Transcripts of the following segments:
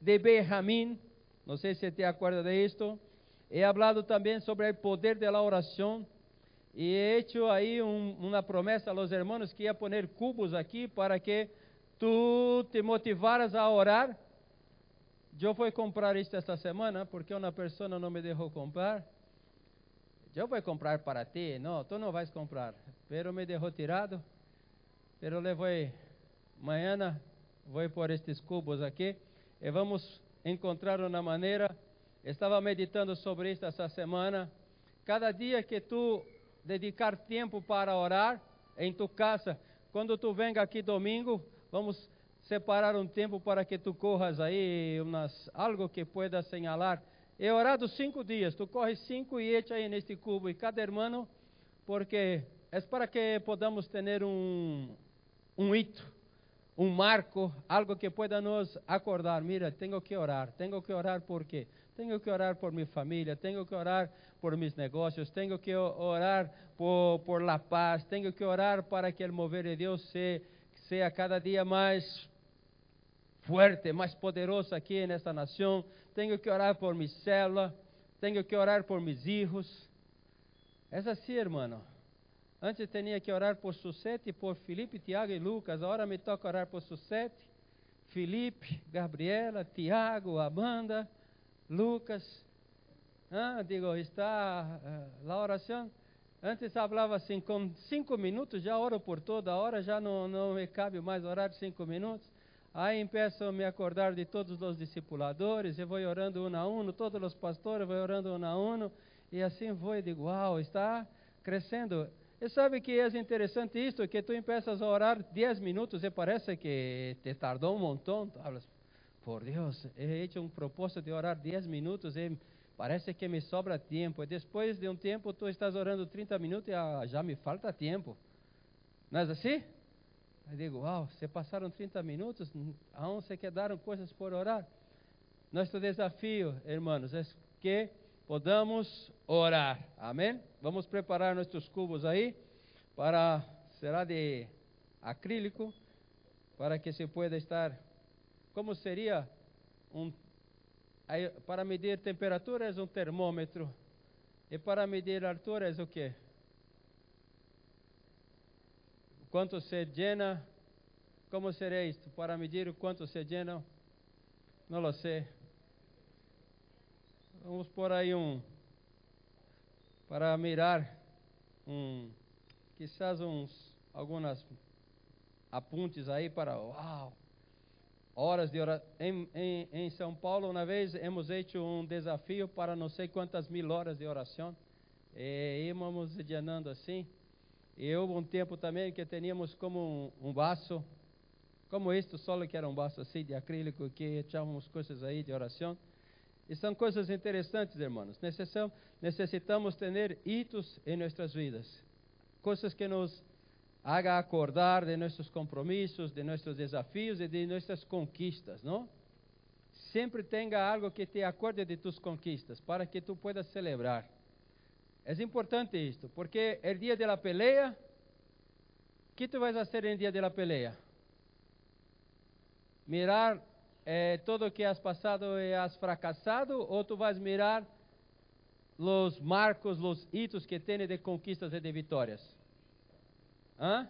de Benjamín. No sé si te acuerdas de esto. He hablado también sobre el poder de la oración. Y he hecho ahí un, una promesa a los hermanos que iba a poner cubos aquí para que tú te motivaras a orar. Yo fui comprar esto esta semana porque una persona no me dejó comprar. Voy a comprar para ti. No, tú no vas a comprar. Pero me dejó tirado. Pero le voy, mañana voy por estes cubos aqui e vamos encontrar uma maneira. Estava meditando sobre isso essa semana. Cada dia que tu dedicar tempo para orar em tu casa, quando tu venga aqui domingo, vamos separar um tempo para que tu corras aí umas, algo que pueda señalar. He orado cinco dias, tu corres cinco e echa aí neste cubo, e cada irmão, porque é para que podamos ter um, um hito, um marco, algo que pueda nos acordar. Mira, tenho que orar, tenho que orar por quê? Tenho que orar por minha família, tenho que orar por mis negócios, tenho que orar por, por la paz, tenho que orar para que o mover de Deus se, seja cada dia mais fuerte, mais poderoso aqui nesta nação. Tenho que orar por minha célula, tenho que orar por meus filhos. É assim, irmão. Antes tinha que orar por Susete, por Felipe, Tiago e Lucas. Agora me toca orar por Susete, Felipe, Gabriela, Tiago, Amanda, Lucas. Ah, digo, está uh, a oração. Antes falava assim, com cinco minutos já oro por toda hora, já não, não me cabe mais orar cinco minutos. Aí empeço a me acordar de todos os discipuladores, eu vou orando um a um, todos os pastores vou orando um a um, e assim vou digo, uau, está crescendo. E sabe que é interessante isto, que tu empiezas a orar 10 minutos e parece que te tardou um montão. Tu hablas, por Deus, he hecho um propósito de orar 10 minutos e parece que me sobra tempo. E depois de um tempo tu estás orando 30 minutos e ah, já me falta tempo. Não é assim? Eu digo, uau, se passaram 30 minutos, aún se quedaram coisas por orar. Nosso desafio, irmãos, é que podamos orar. Amém? Vamos preparar nossos cubos aí para será de acrílico para que se pueda estar como seria um para medir temperatura é um termômetro e para medir altura é o que? Quanto se llena? Como será isto? Para medir o quanto se llena? Não lo sei. Vamos por aí um para mirar um quizás uns algumas apuntes aí para uau horas de oração. Em, em, em, São Paulo, uma vez, hemos feito um desafio para não sei quantas mil horas de oração. E íamos adiantando assim. E houve um tempo também que tínhamos como um, um vaso, como este, só que era um vaso assim de acrílico, que echávamos coisas aí de oração. E são coisas interessantes, irmãos. Necessitamos ter hitos em nossas vidas. Coisas que nos haga acordar de nossos compromissos, de nossos desafios e de nossas conquistas, não? Sempre tenha algo que te acorde de tus conquistas, para que tu puedas celebrar. É importante isto, porque o dia da pelea, o que tu vais fazer no dia da pelea? Mirar eh, todo que has passado e has fracassado, ou tu vas mirar os marcos, os hitos que tem de conquistas e de vitórias? ¿Ah?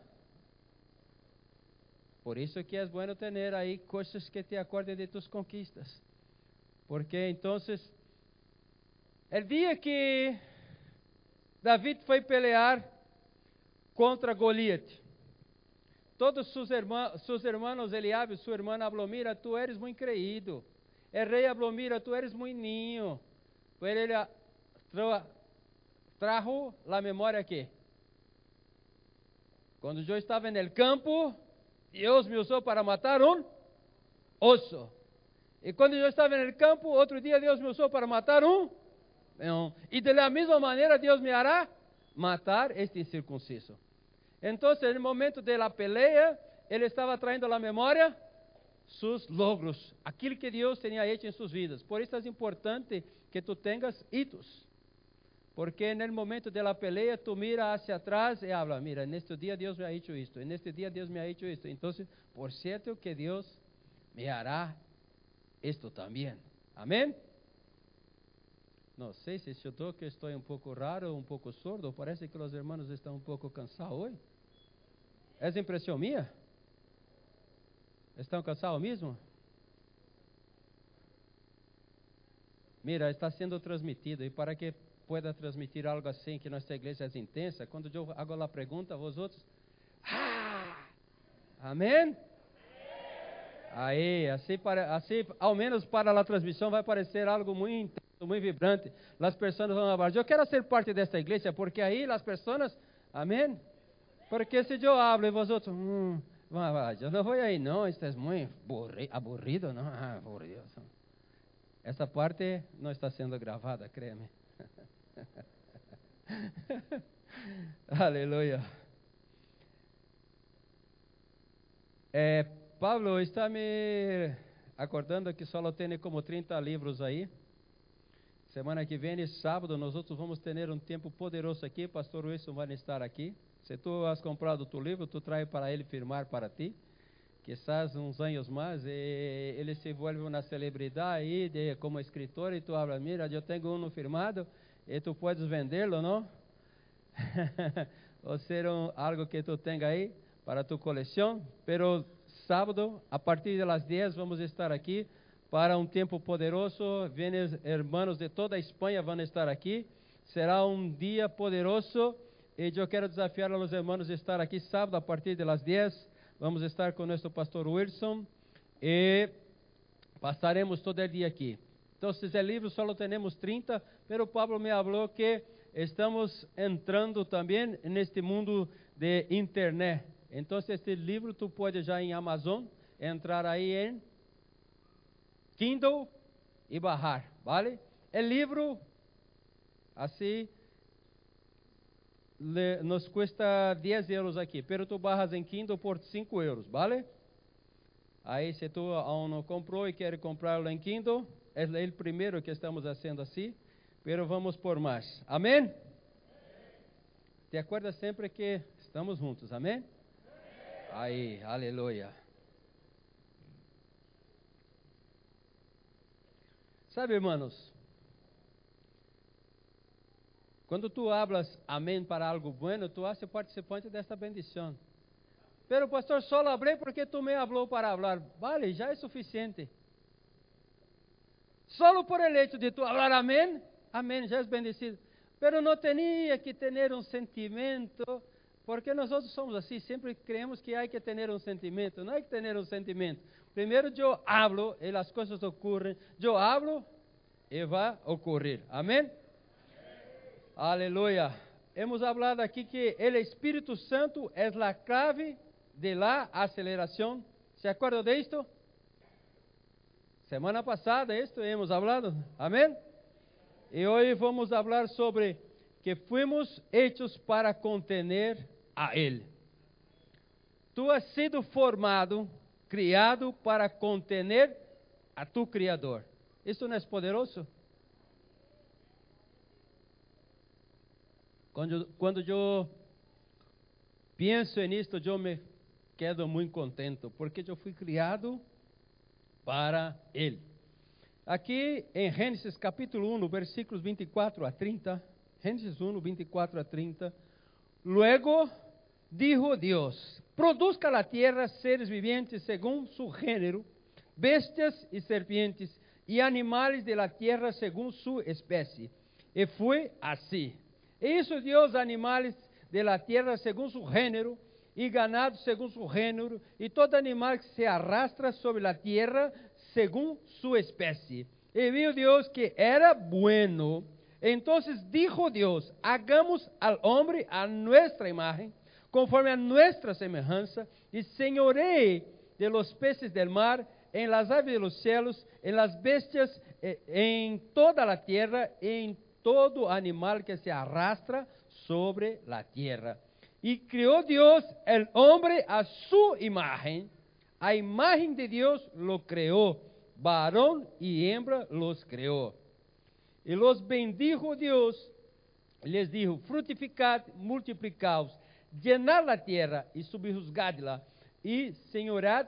Por isso que é bueno ter aí coisas que te acordem de tus conquistas. Porque então, o dia que David foi pelear contra Goliat, Todos seus irmãos, seus irmãos Eliabe, sua irmã falou: Mira, tu eres muito creído. El rei falou: Mira, tu eres muito ninho. Pero ele tra trajo memória aqui. Quando eu estava no campo, Deus me usou para matar um osso. E quando eu estava no campo, outro dia Deus me usou para matar um leão. E de la mesma maneira Deus me hará matar este incircunciso. Então, no momento da pelea, ele estava traindo à memória seus logros, aquilo que Deus tinha feito em suas vidas. Por isso é importante que tu tenhas hitos. Porque no momento da pelea, tu mira hacia atrás e habla, mira, neste dia Deus me ha hecho isto, neste dia Deus me ha hecho isto. Então, por certo que Deus me hará esto también. Amén. No sé si yo que estoy un poco raro, un poco sordo. Parece que los hermanos están un poco cansados hoy. ¿Es impresión mía? ¿Están cansados mismo? Mira, está sendo transmitido e para que pueda transmitir algo assim que nossa igreja é intensa, quando eu hago a pergunta, vós outros, ah! Amém? Aí, assim, para, assim, ao menos para a transmissão vai parecer algo muito muito vibrante. As pessoas vão falar, eu quero ser parte desta igreja, porque aí as pessoas, amém? Porque se eu hablo e outros, hum, eu não vou aí não, isso é muito aburrido, não? Ah, aburrido. Essa parte não está sendo gravada, creme. Aleluia. É, Pablo está me acordando que só tem como 30 livros aí. Semana que vem, sábado, nós outros vamos ter um tempo poderoso aqui. Pastor Wilson vai estar aqui. Se tu has comprado tu livro, tu traz para ele firmar para ti quizás uns anos mais, ele se volve uma celebridade aí de, como escritor, e tu habla, mira, eu tenho um firmado, e tu podes vendê-lo, não? Ou ser um, algo que tu tenha aí para tu coleção. Pero sábado, a partir das 10, vamos estar aqui para um tempo poderoso. Vêm irmãos de toda a Espanha vão estar aqui. Será um dia poderoso. E eu quero desafiar a os irmãos a estar aqui sábado a partir das 10 Vamos estar com nosso pastor Wilson e passaremos todo o dia aqui. Então, é livro só temos 30, pero Pablo me falou que estamos entrando também neste mundo de internet. Então, este livro tu pode já em Amazon entrar aí em Kindle e baixar, vale? O livro, assim, le, nos custa 10 euros aqui, pero tu barras em Kindle por 5 euros, vale? Aí se tu aún não comprou e quer comprá-lo em Kindle, é o primeiro que estamos fazendo assim, pero vamos por mais. Amém? Te acorda sempre que estamos juntos, amém? Aí, aleluia. Sabe, irmãos, quando tu hablas amém para algo bueno, tu haces participante desta bendição. Pero pastor, só hablé porque tu me hablou para hablar. Vale, já é suficiente. Solo por el hecho de tu hablar amém, amém, já és bendecido. Pero não tinha que ter um sentimento, porque nós somos assim, sempre creemos que há que ter um sentimento. Não há que ter um sentimento. Primeiro eu hablo e as coisas ocorrem. Eu hablo e vai ocorrer. Amém? Aleluia. Hemos hablado aqui que o Espírito Santo é a clave de la aceleração. ¿Se acuerda de esto? Semana passada esto hemos hablado. Amém? E hoje vamos falar sobre que fomos hechos para contener a Ele. Tu has sido formado, criado para contener a tu Criador. Isso não é poderoso? Quando, quando eu penso nisso, eu me quedo muito contente, porque eu fui criado para Ele. Aqui em Gênesis capítulo 1, versículos 24 a 30, Gênesis 1, 24 a 30, Luego dijo Deus: Produzca a terra seres vivientes según su género, bestias e serpientes, e animales de la tierra según su especie. E foi assim. Isso Deus animais de la tierra según su género, e ganado según su género, e todo animal que se arrastra sobre la tierra según su especie. E viu Deus que era bueno. Entonces dijo Deus: Hagamos al hombre a nuestra imagen, conforme a nuestra semejanza, e senhoree de los peces del mar, en las aves de los cielos, en las bestias, eh, en toda la tierra, en todo animal que se arrastra sobre la tierra. Y creó Dios el hombre a su imagen, a imagen de Dios lo creó, varón y hembra los creó. Y los bendijo Dios, les dijo, frutificad, multiplicaos, llenad la tierra y subjuzgadla, y señorad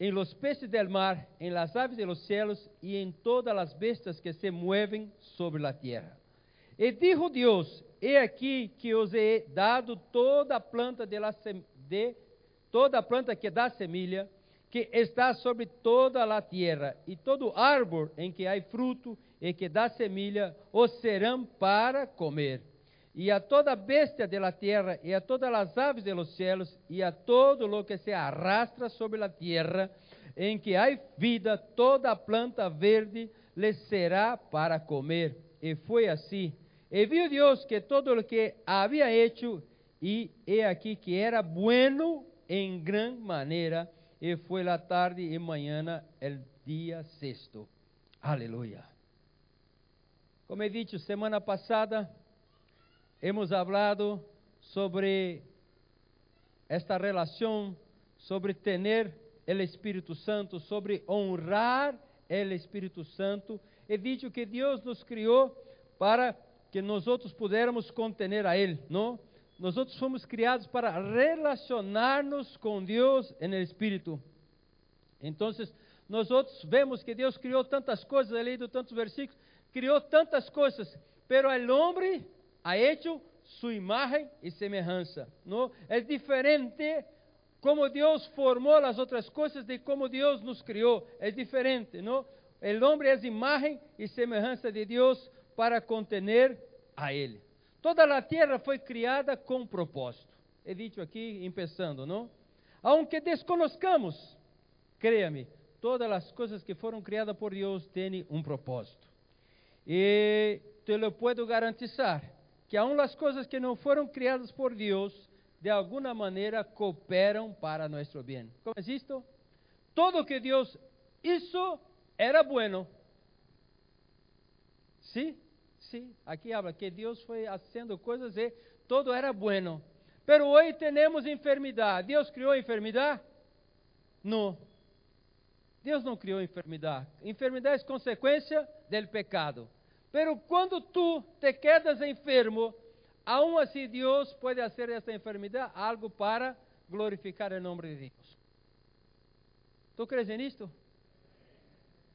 en los peces del mar, en las aves de los cielos y en todas las bestias que se mueven sobre la tierra. E dijo Deus: He aqui que os he dado toda a planta de, la de toda a planta que dá semilha, que está sobre toda a terra, e todo árvore em que há fruto e que dá semilha, os serão para comer. E a toda bestia de la tierra, a todas as aves de los cielos, e a todo lo que se arrastra sobre la tierra, em que há vida, toda planta verde lhes será para comer. E foi assim. E viu Deus que todo o que havia hecho, e he aqui que era bueno em gran maneira, e foi la tarde e manhã el dia sexto. Aleluia. Como he dicho semana passada, hemos hablado sobre esta relação, sobre tener el Espírito Santo, sobre honrar el Espírito Santo. He dicho que Deus nos criou para que nós outros pudermos contener a Ele, não? Nós outros fomos criados para relacionar-nos com Deus el Espírito. Então, nós outros vemos que Deus criou tantas coisas, leído tantos versículos, criou tantas coisas, pero el hombre ha hecho su imagen y semejanza, ¿no? Es diferente como Deus formou as outras coisas de como Deus nos criou, é diferente, ¿no? El hombre es imagen y semejanza de Deus para contener a Ele. Toda a terra foi criada com propósito. He dicho aqui, empezando, não? Aunque desconozcamos, créame, todas as coisas que foram criadas por Deus têm um propósito. E te lo puedo garantizar que aun as coisas que não foram criadas por Deus, de alguma maneira cooperam para nosso bem. Como é isto? Todo que Deus hizo era bueno. Sí, sí, aqui habla que Deus foi fazendo coisas e todo era bueno. Pero hoje temos enfermidade. Deus criou enfermidade? Não. Deus não criou enfermidade. Enfermidade é consequência do pecado. Pero quando tu te quedas enfermo, aún assim Deus pode fazer essa enfermidade algo para glorificar o nome de Deus. Tu crees nisto?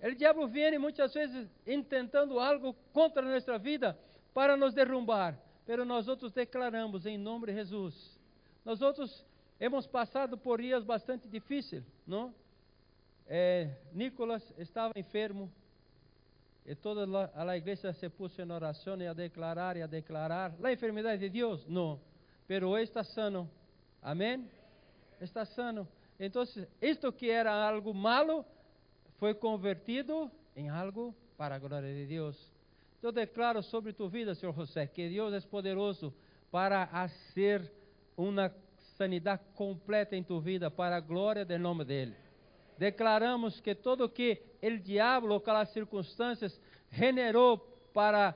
O diabo vem muitas vezes intentando algo contra nossa vida para nos derrumbar, pero nós outros declaramos em nome de Jesus. Nós outros hemos passado por dias bastante difíceis, não? Eh, Nicolas estava enfermo e toda a igreja se puso em oração e a declarar e a declarar. A enfermidade de Deus? Não, pero hoje está sano. Amém? Está sano. Então, isto que era algo malo foi convertido em algo para a glória de Deus. Eu declaro sobre tu vida, Senhor José, que Deus é poderoso para fazer uma sanidade completa em tu vida para a glória do nome dele. Declaramos que todo que o diabo, aquelas circunstâncias, generou para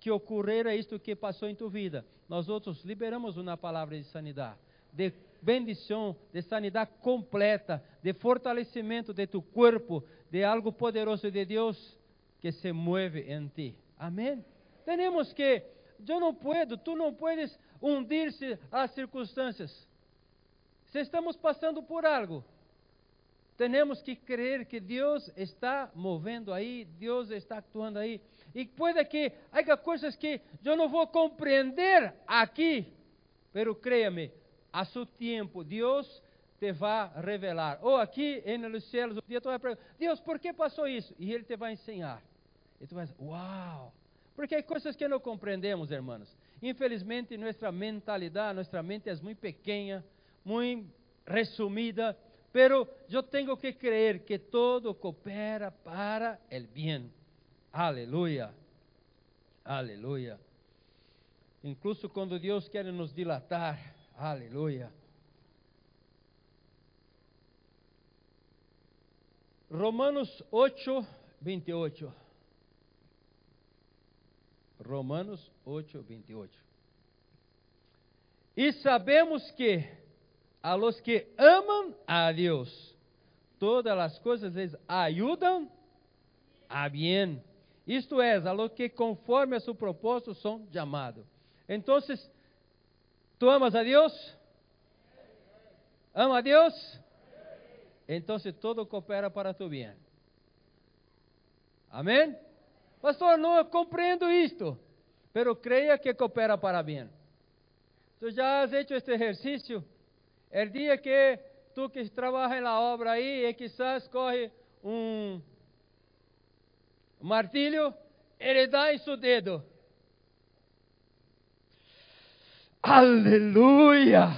que ocorrera isto que passou em tu vida. Nós outros liberamos uma palavra de sanidade, de bendição, de sanidade completa, de fortalecimento de tu corpo, de algo poderoso de Deus que se mueve em ti. Amém? Temos que, eu não puedo, tu não puedes hundir-se às circunstâncias. Se estamos passando por algo, temos que crer que Deus está movendo aí, Deus está actuando aí. E pode que haja coisas que eu não vou compreender aqui, pero créame, a seu tempo, Deus te vai revelar. Ou aqui nos céus, um dia tu vai perguntar, Deus, por que passou isso? E Ele te vai ensinar. E tu vai dizer, uau! Porque há coisas que não compreendemos, hermanos. Infelizmente, nossa mentalidade, nossa mente é muito pequena, muito resumida, pero eu tenho que crer que todo coopera para el bien. Aleluia. Aleluia. Incluso quando Deus quer nos dilatar, aleluia. Romanos 8, 28. Romanos 8, 28. E sabemos que a los que amam a Deus, todas as coisas les ayudam a bien. Isto é, a los que conforme a seu propósito são chamados. Então, tu amas a Deus? Ama a Deus? entonces todo coopera para tu bien. Amém? Pastor, não compreendo isto, pero creia que coopera para bien. Tu já has hecho este exercício? El dia que tu que trabalha na obra aí e quizás corre um martilho, ele dá em seu dedo. Aleluia!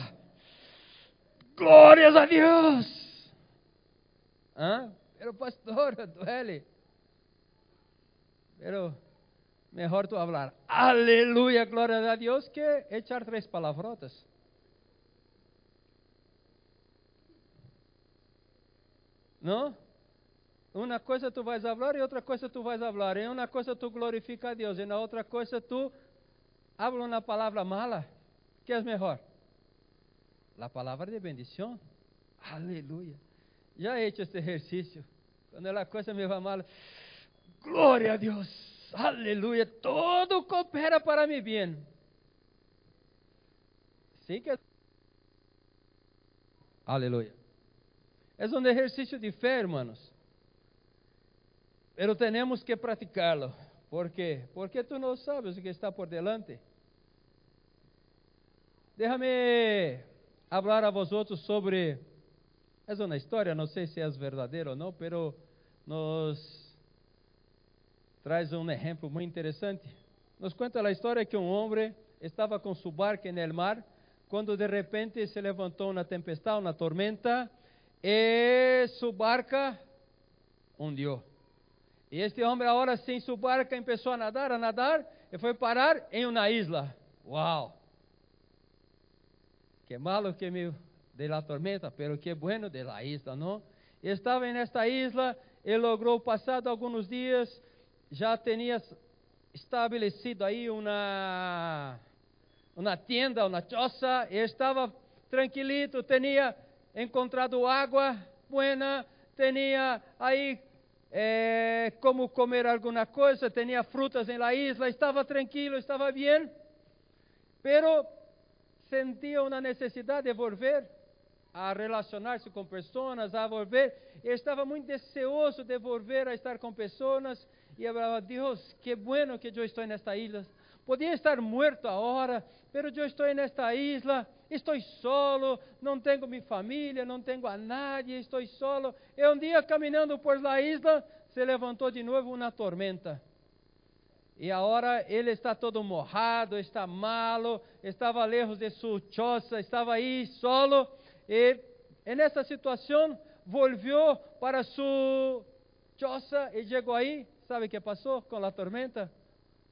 Glórias a Deus! Hã? Pero pastor, duele. Pero mejor tu hablar. Aleluia, glória a Deus, que echar três palavrotas. Não? Uma coisa tu vais falar e outra coisa tu vais falar. Em uma coisa tu glorifica a Deus e na outra coisa tu habla uma palavra mala. que é melhor? A palavra de bendição. Aleluia. Já he hecho este exercício. Quando a coisa me va mal, glória a Deus. Aleluia. Todo coopera para mi bien. Sim que Aleluia. É um exercício de fé, hermanos. Pero temos que praticá-lo. ¿Por quê? Porque tu não sabes o que está por delante. Déjame falar a vosotros sobre. É uma história, não sei se é verdadeiro ou não, pero nos traz um exemplo muito interessante. Nos conta a história que um homem estava com sua barca no mar, quando de repente se levantou uma tempestade, uma tormenta, e sua barca hundiu. E este homem agora sem sua barca começou a nadar, a nadar, e foi parar em uma isla. Uau! Que malo que me de la tormenta, pero que bueno de la isla, não? Estava nesta isla, e logrou, passado alguns dias, já tinha estabelecido aí uma uma tenda, uma choça, e estava tranquilito, tinha encontrado água buena, tinha aí eh, como comer alguma coisa, tinha frutas na isla, estava tranquilo, estava bem, pero sentia uma necessidade de volver a relacionar-se com pessoas, a volver, e estava muito deseoso de volver a estar com pessoas, e falava, Deus, que bueno que eu estou nesta isla, podia estar morto agora, pero eu estou nesta isla, estou solo, não tenho minha família, não tenho a nadie, estou solo. E um dia caminhando por la isla, se levantou de novo uma tormenta. E agora ele está todo morrado, está malo, estava lejos de sua choça, estava aí solo. E, nessa situação, volviu para sua choça e chegou aí. Sabe o que passou com a tormenta?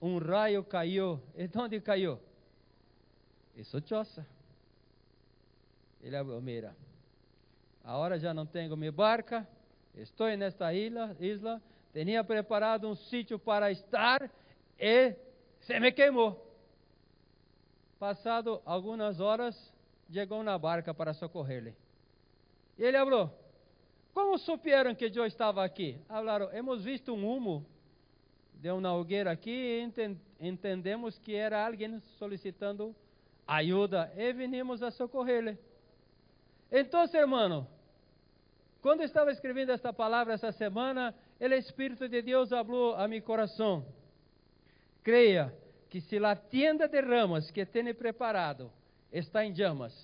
Um raio caiu. E onde caiu? Em sua choça. Ele falou: Mira, agora já não tenho minha barca, estou nesta isla, isla, tinha preparado um sítio para estar e se me queimou. Passado algumas horas, chegou na barca para socorrer-lhe. E ele falou: Como souberam que eu estava aqui? Falaram: Hemos visto um humo de uma hogueira aqui e entendemos que era alguém solicitando ajuda e vinimos a socorrer-lhe. Então, irmão, quando estava escrevendo esta palavra essa semana, o Espírito de Deus falou a meu coração. Creia que se a tienda de ramas que tem preparado está em llamas,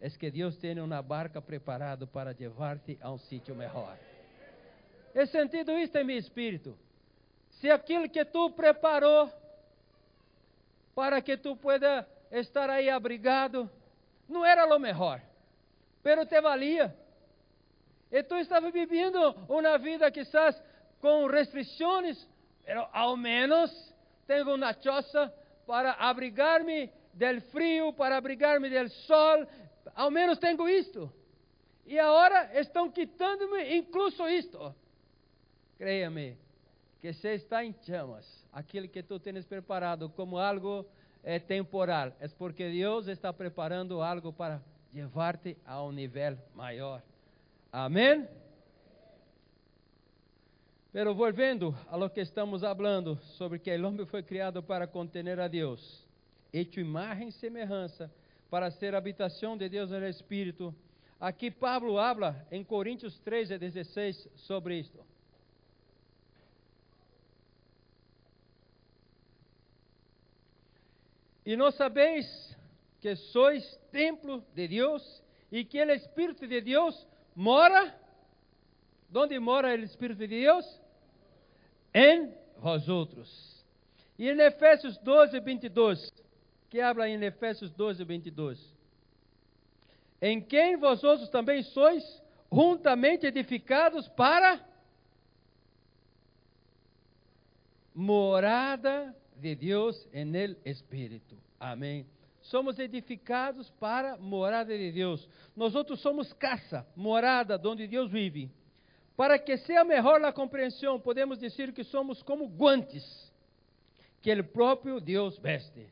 é que Deus tem uma barca preparada para levar-te a um sítio melhor. He sentido isto em meu espírito. Se aquilo que tu preparou para que tu pueda estar aí abrigado, não era o melhor, pero te valia. E tu estava vivendo uma vida quizás com restrições, pero ao menos tenho uma choça para abrigar-me del frio, para abrigar-me del sol, ao menos tenho isto. E agora estão quitando-me incluso isto. Creia-me, que se está em chamas, aquilo que tu tens preparado como algo é, temporal, é porque Deus está preparando algo para levar-te a um nível maior. Amém? Pero volvendo a lo que estamos hablando sobre que o homem foi criado para contener a Deus, hecho imagem e semelhança, para ser habitação de Deus no Espírito, Aqui Pablo habla em Coríntios 13, 16 sobre isto. E não sabeis que sois templo de Deus e que o Espírito de Deus mora. Onde mora o Espírito de Deus? Em vosotros. E em Efésios 12, 22, que habla em Efésios 12, 22. Em quem vós outros também sois juntamente edificados para morada de Deus en el Espírito. Amém. Somos edificados para morada de Deus. Nós outros somos casa, morada, onde Deus vive. Para que seja melhor a compreensão, podemos dizer que somos como guantes que o próprio Deus veste.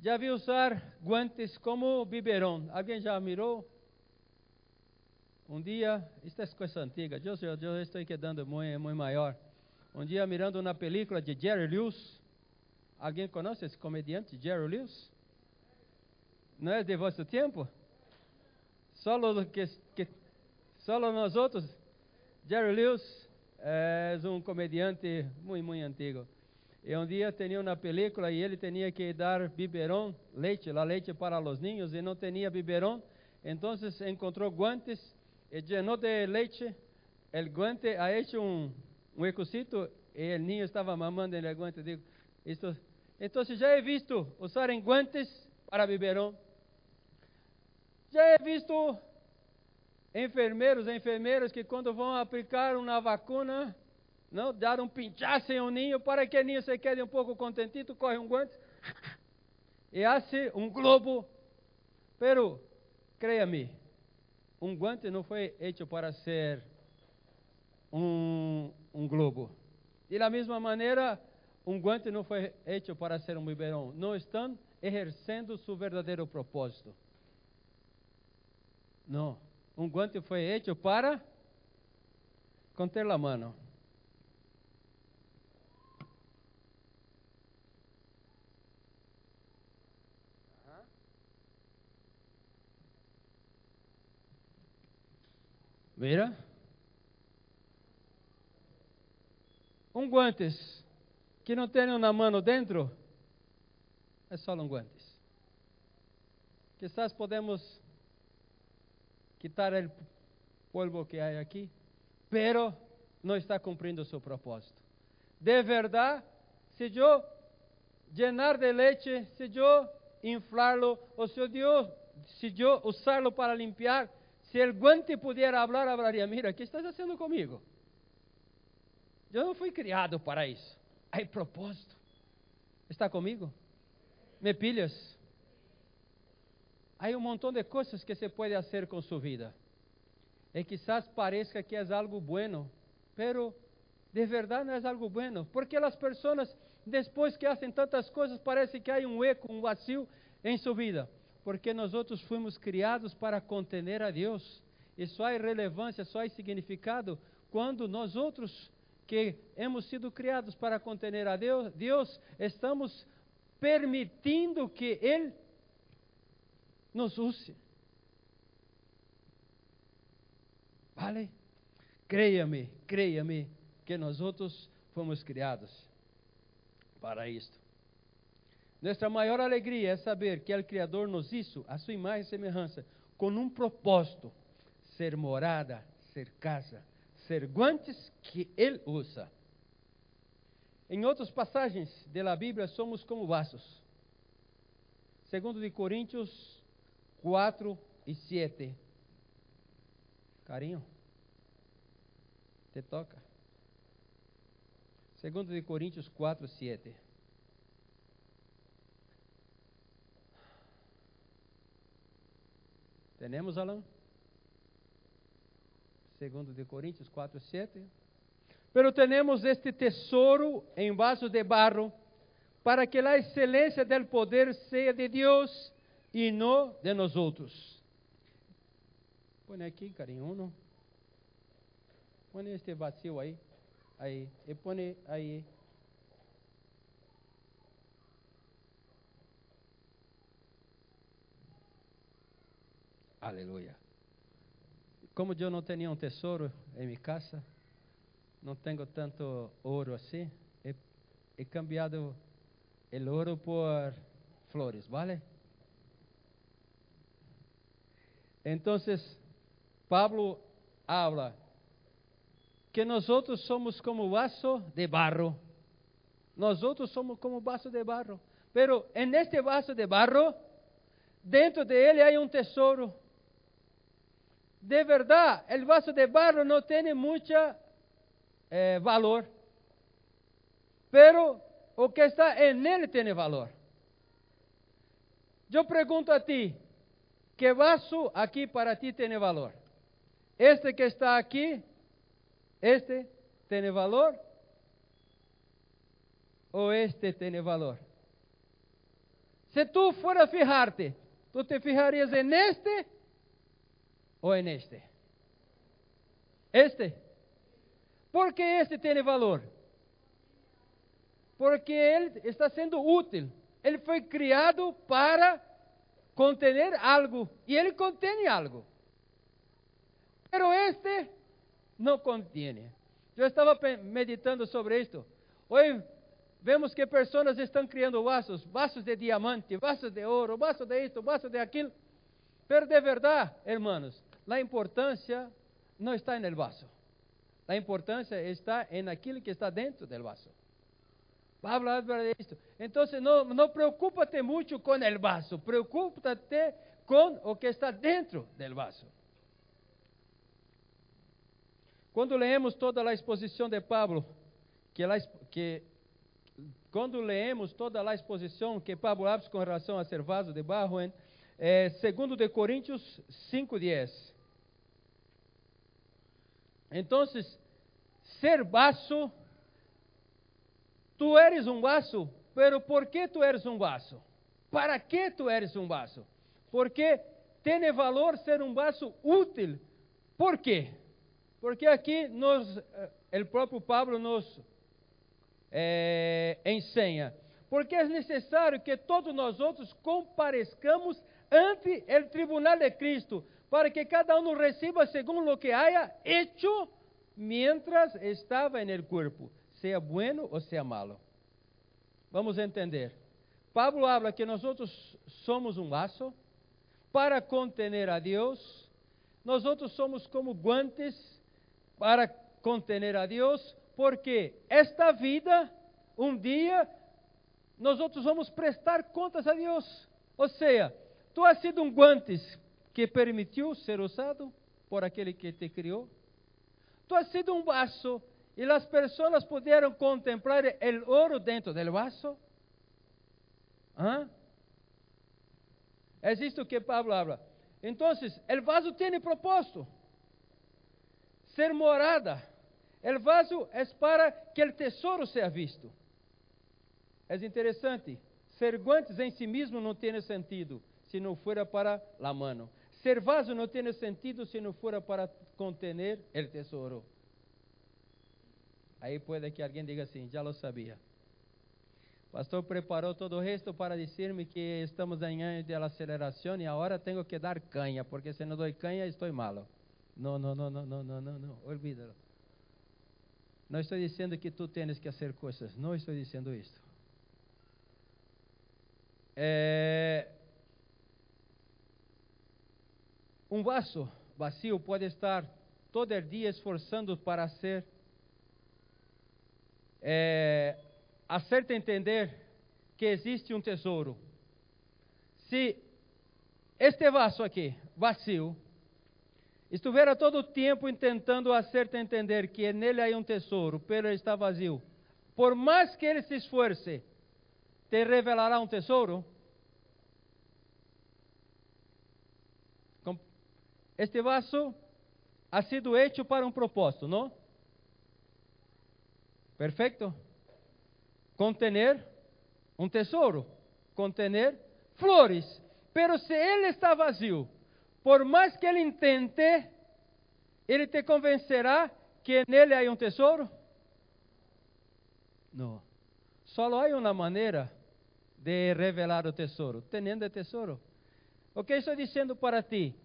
Já vi usar guantes como biberão. Alguém já mirou? Um dia, isto é coisa antiga, eu, eu, eu estou quedando muito, muito maior. Um dia, mirando uma película de Jerry Lewis, alguém conhece esse comediante, Jerry Lewis? Não é de vosso tempo? Só que, que solo nós outros? Jerry Lewis é um comediante muito, muito antigo. E um dia tinha uma película e ele tinha que dar biberão, leite, la leite para os niños, e não tinha biberão. Então encontrou guantes e llenou de leite. O guante ha hecho um, um ecocito e o niño estava mamando no guante. Digo, então já he visto usarem guantes para biberão. Já he visto enfermeiros e enfermeiras que quando vão aplicar uma vacuna não dar um pinchaço em um ninho para que o ninho se quede um pouco contentito, corre um guante e hace um globo. Pero, créame, um guante não foi hecho para ser um, um globo. De la mesma maneira, um guante não foi hecho para ser um biberão. Não estão exercendo seu verdadeiro propósito. Não. Um guante foi hecho para conter a mão. Mira. Um guantes que não tem uma mão dentro é só um guantes. Quizás podemos quitar o polvo que há aqui, pero não está cumprindo seu propósito. De verdade, se eu llenar de leite, se eu inflarlo, ou se eu, se eu para limpiar, se o guante pudiera hablar, hablaria: Mira, que estás fazendo comigo? Eu não fui criado para isso. Há propósito. Está comigo? Me pilhas? Há um montão de coisas que se pode fazer com sua vida. E quizás pareça que é algo bueno, pero de verdade não é algo bueno. Porque as pessoas, depois que fazem tantas coisas, parece que há um eco, um vazio em sua vida porque nós outros fomos criados para contener a Deus. E só há relevância, só há significado quando nós outros que hemos sido criados para contener a Deus, Deus estamos permitindo que Ele nos use. Vale? Creia-me, creia-me, que nós outros fomos criados para isto. Nossa maior alegria é saber que o Criador nos hizo a sua imagem e semelhança, com um propósito: ser morada, ser casa, ser guantes que Ele usa. Em outras passagens da Bíblia, somos como vasos. Segundo de Coríntios 4 e 7. Carinho, te toca. Segundo de Coríntios 4, 7. Temos, Alan? Segundo de Coríntios 4, 7. Pero temos este tesouro em vaso de barro, para que a excelência del poder seja de Deus e não de nós outros. Põe aqui, carinho. Põe este vazio aí. Aí. E põe aí. Aleluia. Como eu não tinha um tesouro em minha casa, não tenho tanto ouro assim, he, cambiado o ouro por flores, ¿vale? Entonces, Pablo habla que nós somos como vaso de barro. Nós somos como vaso de barro. Pero en este vaso de barro, dentro de há um tesouro. De verdade, o vaso de barro não tem muito eh, valor. Pero o que está en ele tem valor. Eu pergunto a ti, que vaso aqui para ti tem valor? Este que está aqui, este tem valor? Ou este tem valor? Se tu for a fijar-te, tu te fijarias en este ou en este? Este. Por que este tem valor? Porque ele está sendo útil. Ele foi criado para contener algo e ele contém algo. Pero este não contém. Eu estava meditando sobre isto. Hoje vemos que pessoas estão criando vasos, vasos de diamante, vasos de ouro, vasos de isto, vasos de aquilo. Pero de verdade, hermanos, a importância não está no vaso. A importância está em aquilo que está dentro do vaso. Pablo habla de esto. Entonces no, no preocúpate mucho con el vaso, preocúpate con o que está dentro del vaso. Quando leemos toda a exposição de Pablo, que, la, que quando leemos toda a exposição que Pablo abre com relação a ser vaso de barro, é, segundo de Coríntios 5:10. Então, ser vaso Tu eres um vaso, pero por que tu eres um vaso? Para que tu eres um vaso? Porque tem valor ser um vaso útil. Por quê? Porque aqui nos, eh, o próprio Pablo nos é, ensina. Porque é necessário que todos nós outros compareçamos ante o tribunal de Cristo, para que cada um receba segundo o que haya hecho mientras estava no corpo seja bueno ou seja malo. Vamos entender. Pablo habla que nós somos um vaso para contener a Deus. Nós somos como guantes para contener a Deus, porque esta vida, um dia, nós vamos prestar contas a Deus. Ou seja, tu has sido um guantes que permitiu ser usado por aquele que te criou. Tu has sido um vaso e as pessoas puderam contemplar o ouro dentro do vaso. ¿Ah? É isto que Pablo habla. Então, o vaso tem propósito. Ser morada. O vaso é para que o tesouro seja visto. É interessante. Ser guantes em si mesmo não tem sentido se não for para a mão. Ser vaso não tem sentido se não for para contener o tesouro. Aí pode que alguém diga assim: já lo sabia. Pastor preparou todo o resto para dizer-me que estamos em ano de aceleração e agora tenho que dar canha, porque se não dou canha estou malo. Não, não, não, não, não, não, não, não. olvídalo. Não estou dizendo que tu tens que fazer coisas, não estou dizendo isto. É... Um vaso vazio pode estar todo dia esforçando para ser é, acerta entender que existe um tesouro. Se este vaso aqui, vazio, estivesse todo o tempo tentando acertar entender que nele há um tesouro, pero está vazio, por mais que ele se esforce, te revelará um tesouro? Este vaso ha sido hecho para um propósito, não? Perfeito? Contener um tesouro, contener flores. Pero se ele está vazio, por mais que ele intente, ele te convencerá que nele há um tesouro? Não. Só há uma maneira de revelar o tesouro, tendo o tesouro. O que estou dizendo para ti?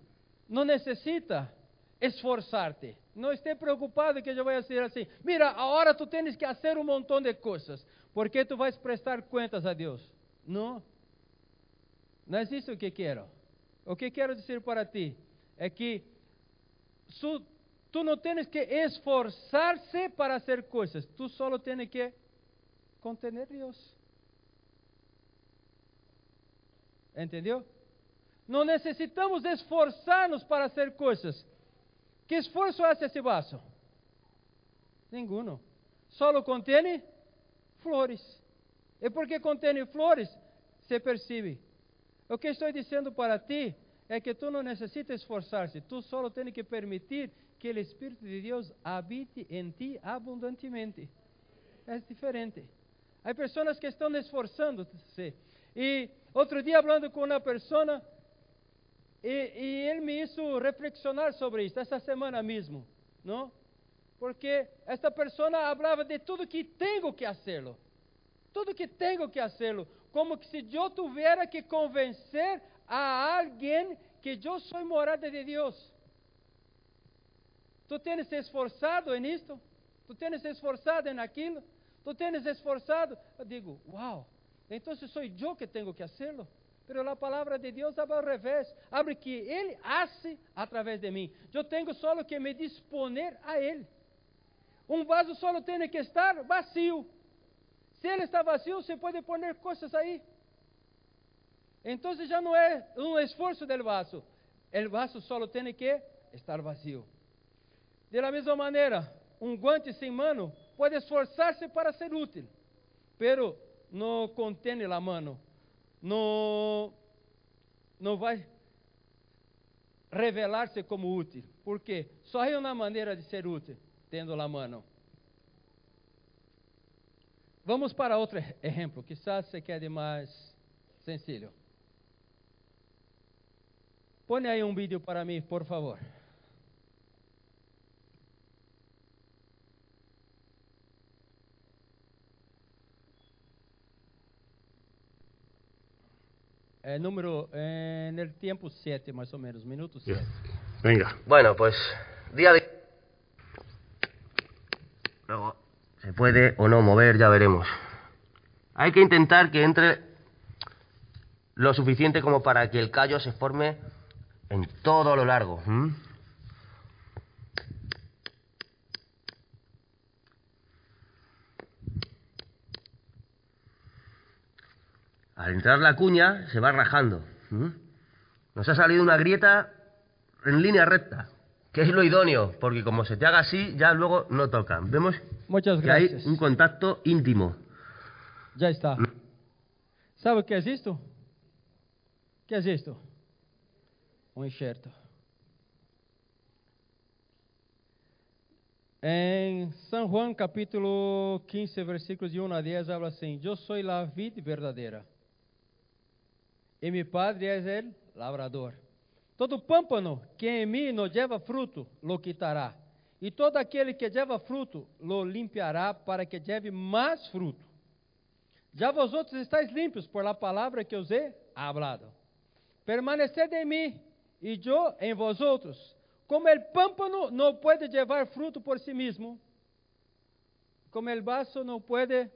Não necessita esforçar-te. Não esteja preocupado que eu vou dizer assim: mira, agora tu tens que fazer um montão de coisas, porque tu vais prestar contas a Deus. Não. Não é isso que quero. O que quero dizer para ti é que su, tu não tens que esforçar-se para fazer coisas, tu só tens que contener Deus. Entendeu? Não necessitamos esforçar-nos para fazer coisas. Que esforço hace esse vaso? Nenhum. Só contém flores. E porque contém flores, se percebe. O que estou dizendo para ti é que tu não necessitas esforçar-se, tu só tens que permitir que o Espírito de Deus habite em ti abundantemente. É diferente. Há pessoas que estão esforçando-se. E outro dia, falando com uma pessoa, e, e ele me hizo reflexionar sobre isso, essa semana mesmo, não? Porque esta pessoa falava de tudo que tenho que fazê-lo, tudo que tenho que fazê-lo, como que se eu tivesse que convencer a alguém que eu sou morada de Deus. Tu tens esforçado em isto? Tu tens esforçado em aquilo? Tu tens esforçado? Eu digo, uau, então sou eu que tenho que fazê-lo? Pero a palavra de Deus abre ao revés. Abre que Ele hace através de mim. Eu tenho só que me disponer a Ele. Um vaso só tem que estar vazio. Se ele está vazio, você pode pôr coisas aí. Então já não é um esforço do vaso. O vaso só tem que estar vazio. De la mesma maneira, um guante sem mano pode esforçar-se para ser útil, pero não contém a mano não, não vai revelar-se como útil. Por quê? Só há uma maneira de ser útil, tendo a mão. Vamos para outro exemplo, quizás se quede mais sencillo. Põe aí um vídeo para mim, por favor. Eh, número, eh, en el tiempo 7 más o menos, minuto 7. Venga. Bueno, pues día de... Luego, se puede o no mover, ya veremos. Hay que intentar que entre lo suficiente como para que el callo se forme en todo lo largo. Al entrar la cuña se va rajando. Nos ha salido una grieta en línea recta, que es lo idóneo, porque como se te haga así, ya luego no tocan. Vemos Muchas que hay un contacto íntimo. Ya está. ¿Sabe qué es esto? ¿Qué es esto? Un enxerto. En San Juan capítulo 15, versículos de 1 a 10, habla assim: Eu sou a vid verdadeira, e meu padre é el lavrador. Todo pâmpano que em mim não leva fruto, lo quitará, e todo aquele que leva fruto, lo limpiará, para que leve mais fruto. Já vós outros estáis limpos por la palavra que os he hablado. Permaneced em mim, e eu em vós outros. Como el pámpano não pode levar fruto por si mesmo, como el vaso não pode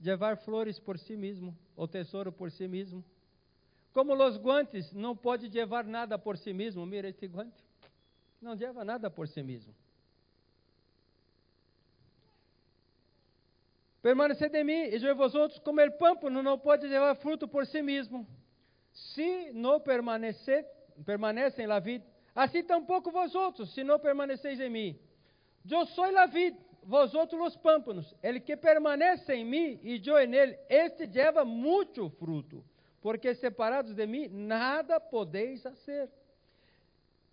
levar flores por si mesmo, ou tesouro por si mesmo. Como os guantes não pode levar nada por si mesmo. Mira este guante. Não leva nada por si mesmo. Permanecer de mim e eu e vós outros, como el pámpano não pode levar fruto por si mesmo. Se não permanecer, permanecem na vida, assim tampouco vós outros, se não permaneceis em mim. Eu sou a vida, vós outros os pámpanos. Ele que permanece em mim e eu em ele, este leva muito fruto, porque separados de mim nada podeis fazer.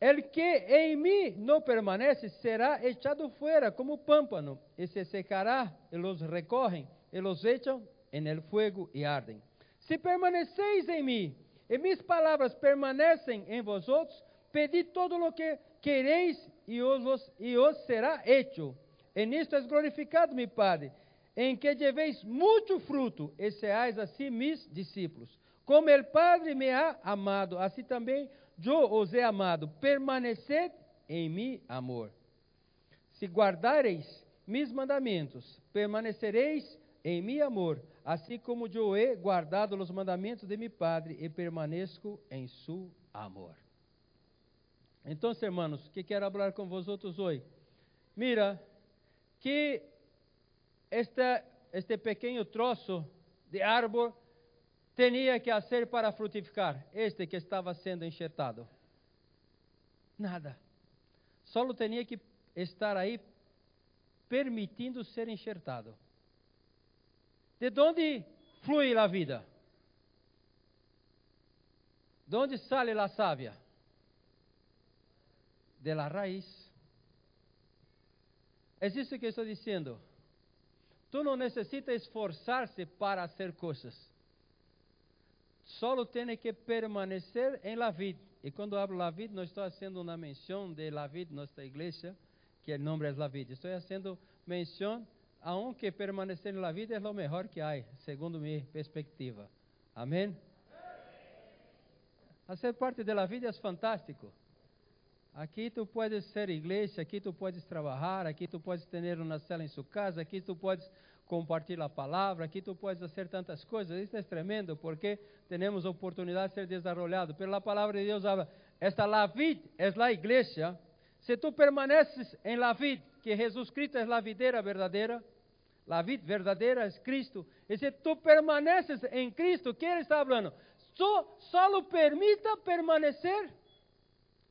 El que em mim não permanece será echado fora como pámpano, e se secará, e los recorrem, e los echam en el fuego e ardem. Se permaneceis em mim, e minhas palavras permanecem em vós outros, pedi todo o que quereis, e os, e os será hecho. E nisto é glorificado, meu Padre, em que lleveis muito fruto, e seais assim mis discípulos. Como el Padre me ha amado, assim também eu os he amado, permaneced em mi amor. Se guardareis mis mandamentos, permanecereis em mi amor, assim como eu he guardado os mandamentos de mi Padre e permaneço em su amor. Então, hermanos, que quero falar com vosotros hoje? Mira, que este, este pequeno troço de árvore tinha que fazer para frutificar? Este que estava sendo enxertado. Nada. Só tinha que estar aí permitindo ser enxertado. De onde flui a vida? De onde sale a sábia? De la raiz. É isso que estou dizendo. Tu não necessitas esforçar-se para fazer coisas. Solo tem que permanecer em la vida. E quando hablo la vida, não estou fazendo uma menção de la vida, nossa igreja, que o nome é la vida. Estou fazendo menção a um que permanecer na vida é o melhor que há, segundo minha perspectiva. Amém? Fazer parte da vida é fantástico. Aqui tu podes ser igreja, aqui tu podes trabalhar, aqui tu podes ter uma cela em sua casa, aqui tu podes compartilhar a palavra, aqui tu podes fazer tantas coisas. Isso é tremendo porque temos oportunidade de ser desarrollado. Pero a palavra de Deus esta la é la igreja. Se tu permaneces em la vid, que Jesus Cristo é a videira verdadeira, a vid verdadeira é Cristo. E se tu permaneces em Cristo, que ele está falando? Só, só permita permanecer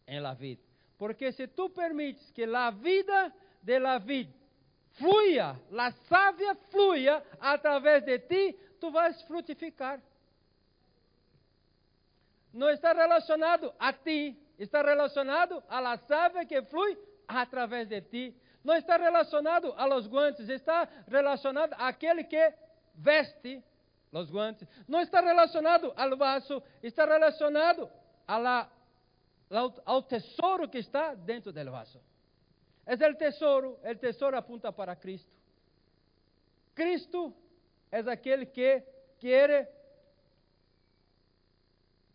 em la vid. Porque se tu permites que a vida de la vid fluya, a savia fluya através de ti, tu vais frutificar. Não está relacionado a ti, está relacionado a la savia que flui através de ti. Não está relacionado a los guantes, está relacionado àquele que veste os guantes. Não está relacionado ao vaso, está relacionado la ao tesouro que está dentro do vaso. É o tesouro, o tesouro apunta para Cristo. Cristo é aquele que quer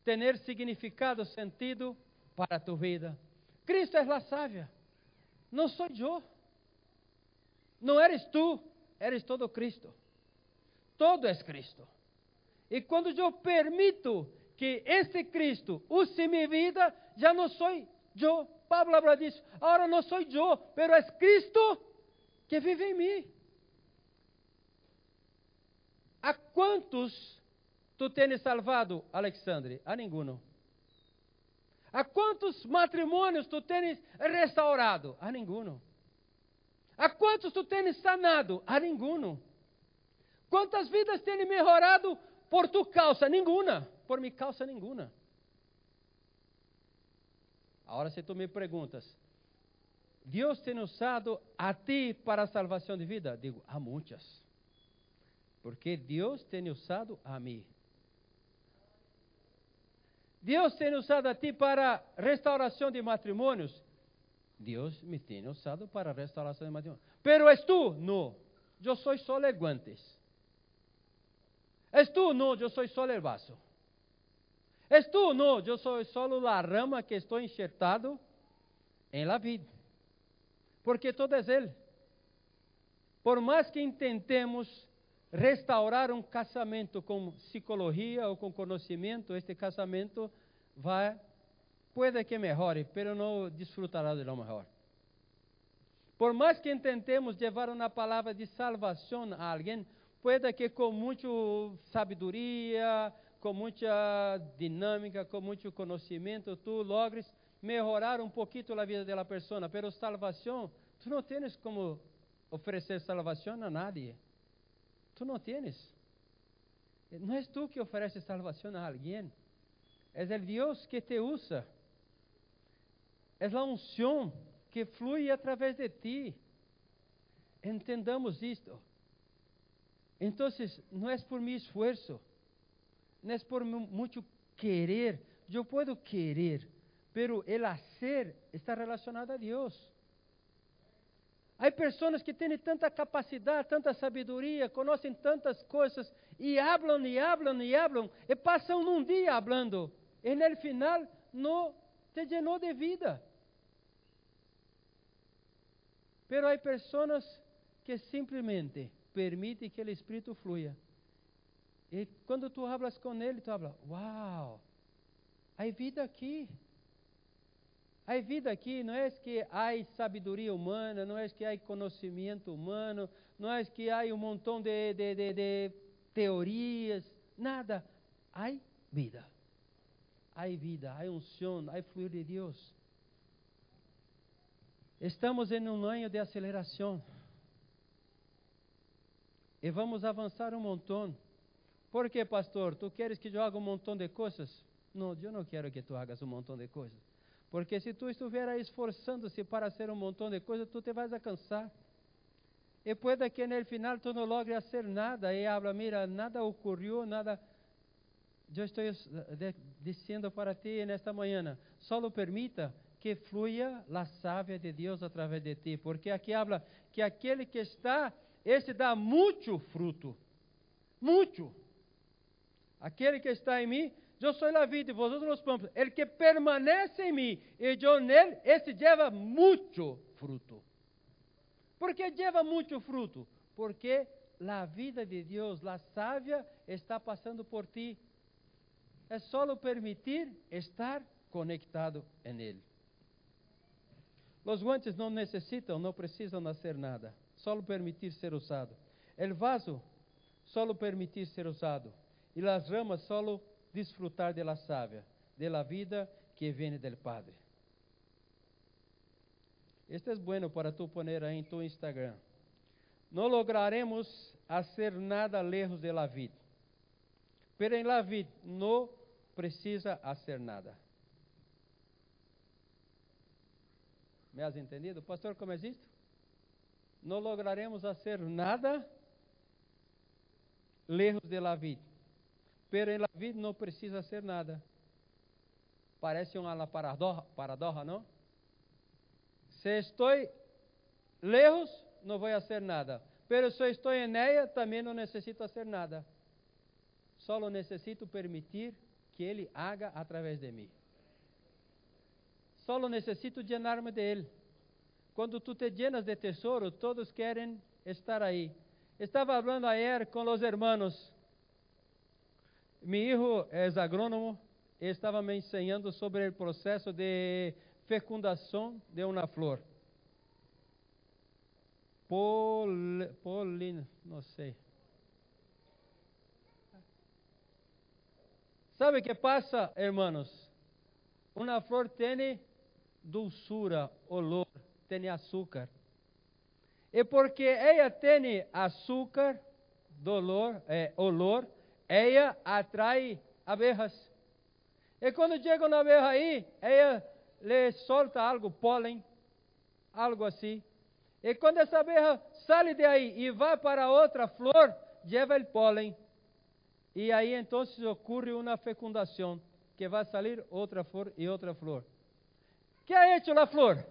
ter significado, sentido para tu vida. Cristo é a sábia. Não sou eu. Não eres tu, eres todo Cristo. Todo é Cristo. E quando eu permito que este Cristo use minha vida, já não sou eu. Pablo habla disso. Agora não sou eu, pero é Cristo que vive em mim. A quantos tu tens salvado, Alexandre? A nenhum. A quantos matrimônios tu tens restaurado? A nenhum. A quantos tu tens sanado? A nenhum. Quantas vidas tens melhorado por tu causa? Nenhuma. Por minha causa, nenhuma. Agora, se tu me perguntas, Deus tem usado a ti para a salvação de vida? Digo, há muitas. Porque Deus tem usado a mim. Deus tem usado a ti para restauração de matrimônios? Deus me tem usado para restauração de matrimônios. Pero és tu? Não. Eu sou só el guantes. És tu? Não, eu sou só el vaso. És tu? Não, eu sou só a rama que estou enxertado em la vida. Porque todo é Ele. Por mais que tentemos restaurar um casamento com psicologia ou com conhecimento, este casamento vai, pode que melhore, pero não desfrutará de lo melhor. Por mais que tentemos levar uma palavra de salvação a alguém, pode que com muita sabedoria, com muita dinâmica, com muito conhecimento, tu logres melhorar um pouquinho a vida da pessoa, pero salvação, tu não tens como oferecer salvação a nadie. Tu não tens. Não és tu que ofereces salvação a alguém. É o Deus que te usa. É a unção que flui através de ti. Entendamos isto. Então, não é por meu esforço não é por muito querer. Eu posso querer, pero el hacer está relacionado a Deus. Há pessoas que têm tanta capacidade, tanta sabedoria, conhecem tantas coisas e hablam e hablam e hablam e passam um dia hablando. E no final não te llenou de vida. Pero hay personas que simplesmente permitem que o Espírito flua. E quando tu hablas com ele, tu hablas, uau, há vida aqui. Há vida aqui, não é que há sabedoria humana, não é que há conhecimento humano, não é que há um montão de, de, de, de teorias, nada. Há vida. Há vida, há unção, há fluir de Deus. Estamos em um ano de aceleração. E vamos avançar um montão. Por que, pastor? Tu queres que eu haga um montão de coisas? Não, eu não quero que tu hagas um montão de coisas. Porque se tu estiver esforçando-se para fazer um montão de coisas, tu te vais a cansar. E puede que no final tu não logres fazer nada e habla, mira, nada ocorreu, nada. Eu estou dizendo para ti nesta manhã, só permita que fluya a sábia de Deus através de ti, porque aqui habla que aquele que está, esse dá muito fruto, muito. Aquele que está em mim eu sou a vida e vosotros os campos. El que permanece em mim e eu nele, esse leva muito fruto. Por que leva muito fruto? Porque a vida de Deus, a sábia, está passando por ti. É só permitir estar conectado em Ele. Os guantes não necessitam, não precisam fazer nada. Só permitir ser usado. O vaso, só permitir ser usado. E as ramas, só disfrutar de la savia, de la vida que viene del Padre. Este es bueno para tu poner ahí en tu Instagram. No lograremos hacer nada lejos de la vida. Pero en la vida no precisa hacer nada. ¿Me has entendido? Pastor, ¿cómo es esto? No lograremos hacer nada lejos de la vida. Pero em la vida não precisa ser nada. Parece uma paradoja, paradoja, não? Se estou lejos, não vou fazer nada. Pero se estou em ella, também não necessito fazer nada. Só necessito permitir que Ele haga através de mim. Só necessito llenar-me de Ele. Quando tu te llenas de tesouro, todos querem estar aí. Estava falando ayer com os hermanos meu hijo é agrônomo estava me ensinando sobre o processo de fecundação de uma flor. Pol, polina, não sei. Sabe o que passa, hermanos? Uma flor tem dulçura, olor, tem açúcar. E porque ela tem açúcar, dolor, é, olor, ela atrai abejas. E quando chega na abeja aí, ela lhe solta algo, pólen, algo assim. E quando essa abeja sai de aí e vai para outra flor, leva o pólen. E aí então ocorre uma fecundação, que vai sair outra flor e outra flor. que ha hecho a flor?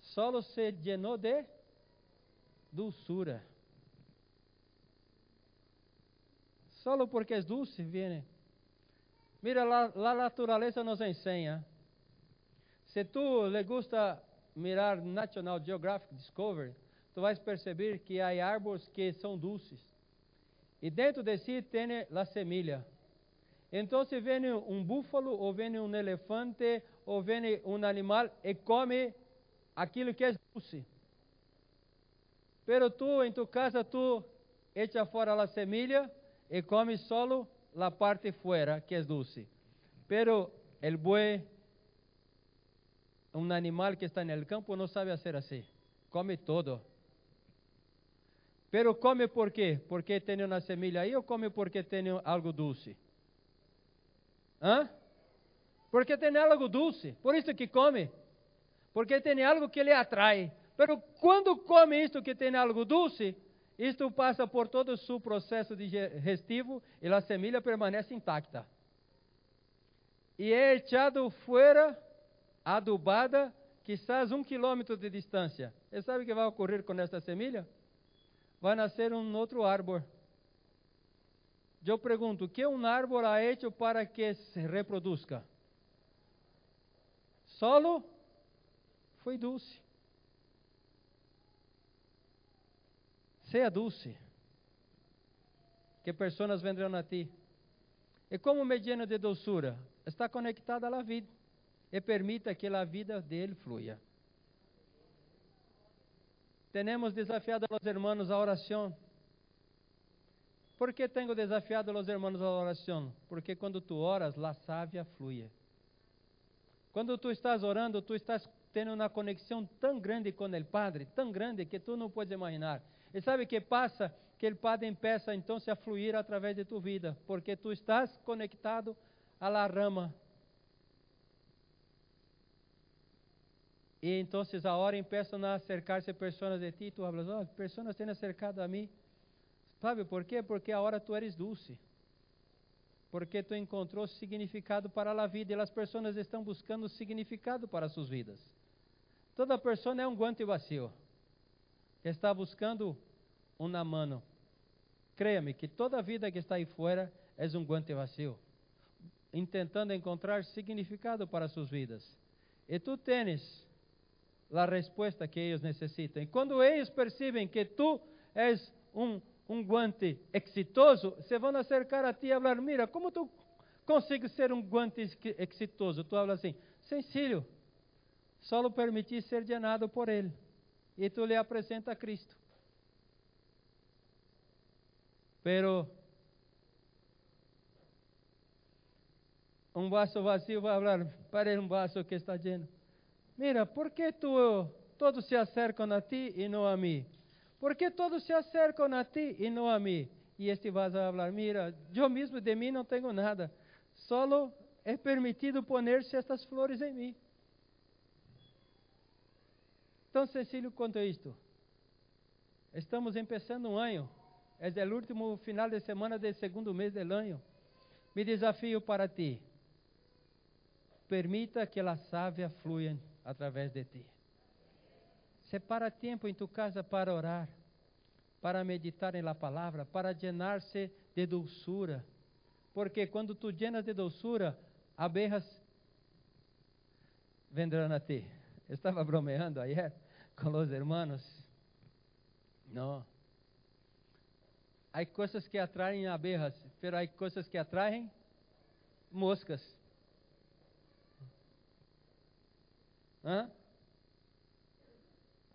Solo se llenou de dulçura. Solo porque é dulce viene. Mira, la naturaleza nos ensina. Se tu le gusta mirar National Geographic Discovery, tu vais perceber que há árvores que são dulces. E dentro de si tem a semilha. Então, se vem um búfalo, ou vem um elefante, ou vem um animal e come aquilo que é dulce. Pero tu, em tu casa, tu echa fora a semilha e come solo la parte fuera, que es dulce. Pero el buey, un animal que está en el campo, no sabe hacer así. Come todo. Pero come por quê? Porque tem uma semilha aí ou come porque tem algo dulce? Hã? Porque tem algo dulce. Por isso que come. Porque tem algo que lhe atrai. Pero quando come isto que tem algo dulce, isto passa por todo o seu processo digestivo e a semilha permanece intacta. E é echado fora, adubada, quizás um quilômetro de distância. E sabe o que vai ocorrer com esta semilha? Vai nascer um outro árvore. Eu pergunto, que um árvore ha hecho para que se reproduzca? Solo foi dulce. Seja dulce, que pessoas vendrão a ti. E como mediano de doçura, está conectada à vida e permita que a vida dele fluya. Temos desafiado a los hermanos a oração. ¿Por que tenho desafiado a los hermanos a oração? Porque quando tu oras, la savia fluye. Quando tu estás orando, tu estás tendo uma conexão tão grande com o Padre, tão grande que tu não podes imaginar. E sabe o que passa? Que o Padre empieza então a fluir através de tu vida, porque tu estás conectado a la rama E então agora começam a acercar-se pessoas de ti, tu hablas, oh, pessoas têm acercado a mim. Sabe por quê? Porque agora tu eres dulce. Porque tu encontrou significado para a vida e as pessoas estão buscando significado para suas vidas. Toda pessoa é um guante vazio. Está buscando uma mano. Creia-me que toda vida que está aí fora é um guante vazio, tentando encontrar significado para suas vidas. E tu tens a resposta que eles necessitam. E quando eles percebem que tu és um, um guante exitoso, se vão acercar a ti e falar: Mira, como tu consegues ser um guante exitoso? Tu hablas assim: Sencillo, só permitir ser llenado por Ele. E tu lhe apresenta a Cristo. Pero um vaso vazio vai falar para um vaso que está lleno. Mira, ¿por qué tú, todos se acercan a ti y no a mí? ¿Por qué todos se acercan a ti y no a mí? Y este vas a hablar, mira, yo mismo de mí no tengo nada, solo é permitido ponerse estas flores em mim. Tão sencillo quanto isto. Estamos começando um ano, é o último final de semana do segundo mês do ano. Me desafio para ti. Permita que a sávia flua através de ti. Separa tempo em tu casa para orar, para meditar em la palavra, para llenar-se de doçura. Porque quando tu llenas de doçura, abejas vendrão a ti. Estava bromeando ayer com os hermanos. Não. Há coisas que atraem abejas, mas há coisas que atraem moscas. Hã?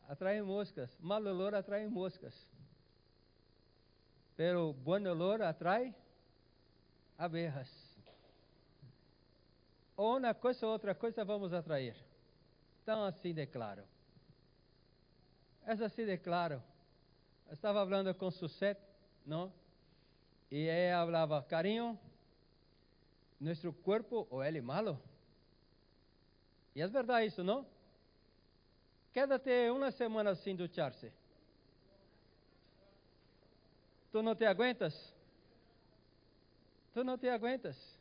Atrai moscas. Mal olor atrai moscas. Pero bom olor atrai abejas. Ou uma coisa ou outra coisa vamos atrair. Então assim de claro. É assim de claro. Eu estava falando com Susette, não? E ela falava, carinho, nosso corpo, ou ele malo? E é verdade isso, não? Quédate uma semana sem duchar-se. Tu não te aguentas? Tu não te aguentas.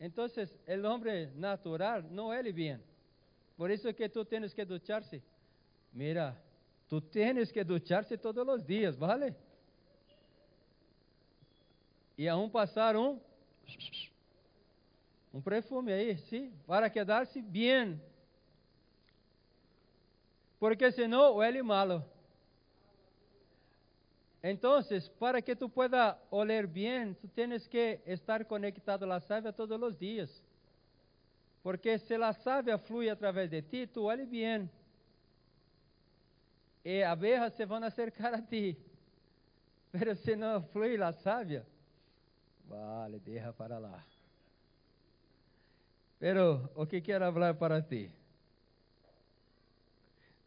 Então, o homem natural não é bem. Por isso que tu tens que duchar-se. Mira, tu tens que duchar-se todos os dias, ¿vale? E aún passar um um perfume aí, sim, para quedar-se bem. Porque senão ele malo. Então, para que tu pueda oler bem, tu tienes que estar conectado à savia todos os dias. Porque se a savia flui através de ti, tu olhe bem. E abejas se vão acercar a ti. Mas se não flui a savia, vale, deixa para lá. Pero o que quero falar para ti?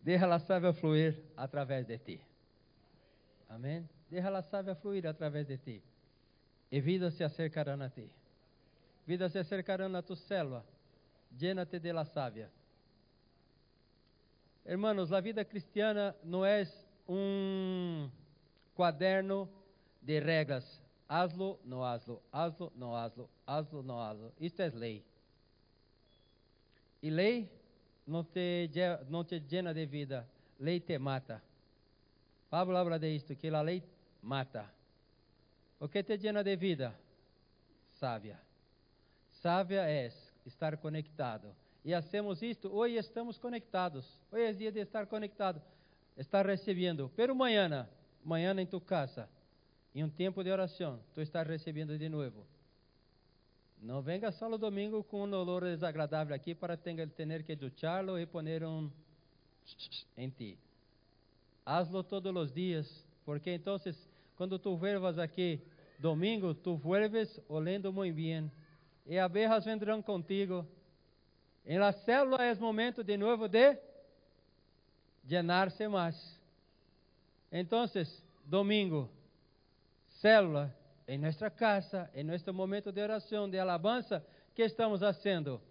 Deixa a sábia fluir através de ti. Amém? Deixa a sábia fluir através de ti. E vidas se acercarão a ti. Vidas se acercarão a tu selva. Llena-te de la sábia. Hermanos, a vida cristiana não é um quaderno de regras. Hazlo, não hazlo, hazlo, não hazlo, hazlo, não hazlo. Isto é lei. E lei não te, não te llena de vida, lei te mata. Pablo habla de isto, que a lei mata. O que te llena de vida? Sábia. Sábia é estar conectado. E hacemos isto, hoje estamos conectados. Hoje é dia de estar conectado. Estar recebendo. Pero amanhã, amanhã em tu casa, em um tempo de oração, tu estás recebendo de novo. Não venga só no domingo com um olor desagradável aqui para ter, que ducharlo e poner um em ti. Hazlo todos os dias, porque então, quando tu vuelvas aqui domingo, tu vuelves olendo muito bem, e abejas vendrão contigo. Em la célula é momento de novo de llenar-se mais. Então, domingo, célula em nossa casa, em nosso momento de oração, de alabança, que estamos fazendo?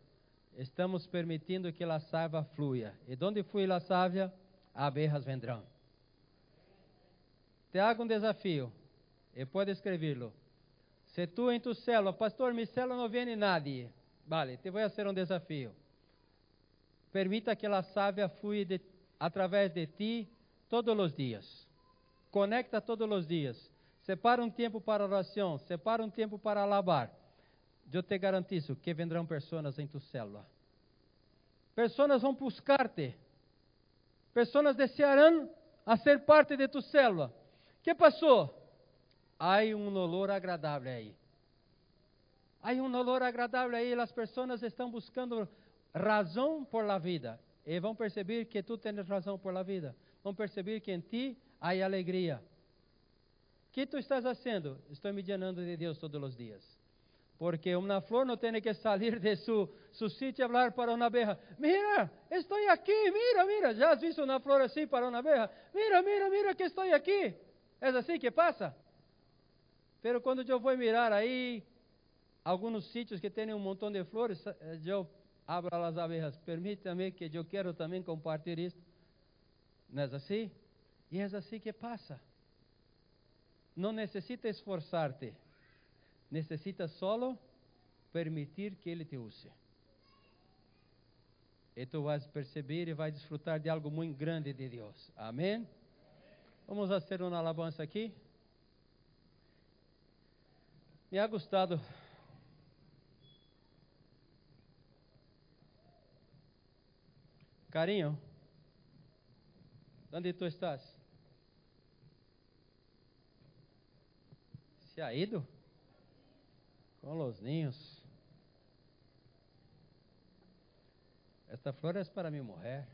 Estamos permitindo que a sábia fluya. E onde flui a sábia, abejas vendrão. Te hago um desafio, e pode escrevê-lo. Se tu em tu célula, pastor, mi célula não vem nadie. Vale, te vou fazer um desafio. Permita que a sábia flui através de ti todos os dias. Conecta todos os dias. Separa um tempo para oração, separa um tempo para alabar. Eu te garantizo que vendrão pessoas em tu célula. Pessoas vão buscar-te. Pessoas desearão a ser parte de tu célula. que passou? Há um olor agradável aí. Há um olor agradável aí. As pessoas estão buscando razão por la vida. E vão perceber que tu tens razão por la vida. Vão perceber que em ti há alegria. O que tu estás fazendo? Estou me llenando de Deus todos os dias. Porque uma flor não tem que sair de su, su sítio e falar para uma abeja: Mira, estou aqui, mira, mira. Já has visto uma flor assim para uma abeja? Mira, mira, mira que estou aqui. É assim que passa? Pero quando eu vou mirar aí, alguns sítios que têm um montão de flores, eu abro as abejas. Permita-me que eu quero também compartilhar isso. Não é assim? E é assim que passa. Não necessita esforçar-te necessita solo permitir que Ele te use. E tu vais perceber e vais desfrutar de algo muito grande de Deus. Amém? Vamos fazer uma alabança aqui. Me ha gostado. Carinho, onde tu estás? Se ha ido? com os ninhos. Esta flor é para minha mulher.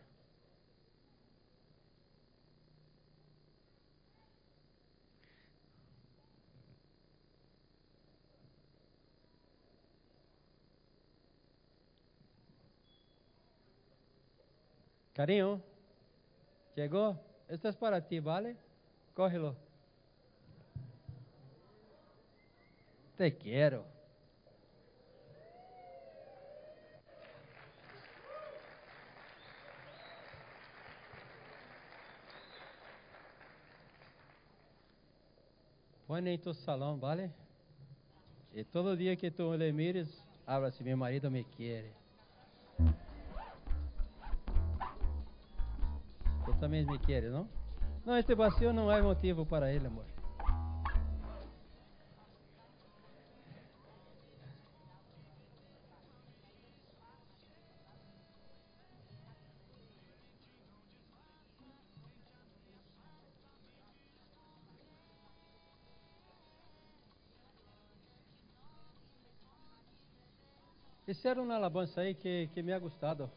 Carinho, chegou? Esta é para ti, vale? Cógelo. Te quero. Põe em tu salão, vale? E todo dia que tu le mires, habla se meu marido me quer. Também me queres, não? Não, este vazio não é motivo para ele, amor. Essa uma alabança aí que, que me ha gostado,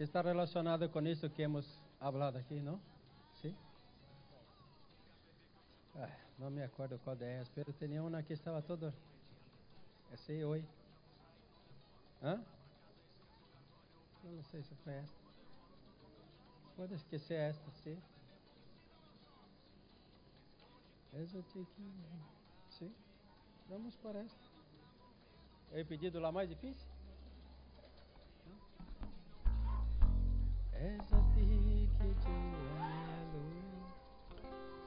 que está relacionada com isso que hemos falado aqui, não? Sim? Ah, não me acordo qual é, pero tinha uma que estava toda. Essa aí, oi. Hã? Eu não sei se foi esta. Pode esquecer esta, sim. Essa aqui. Sim. Vamos para esta. O pedido lá mais difícil? És a ti que te anelo.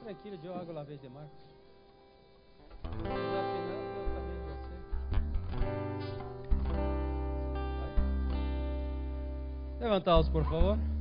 Tranquilo, água lá vez de Marcos. De. Levantá-los, por favor.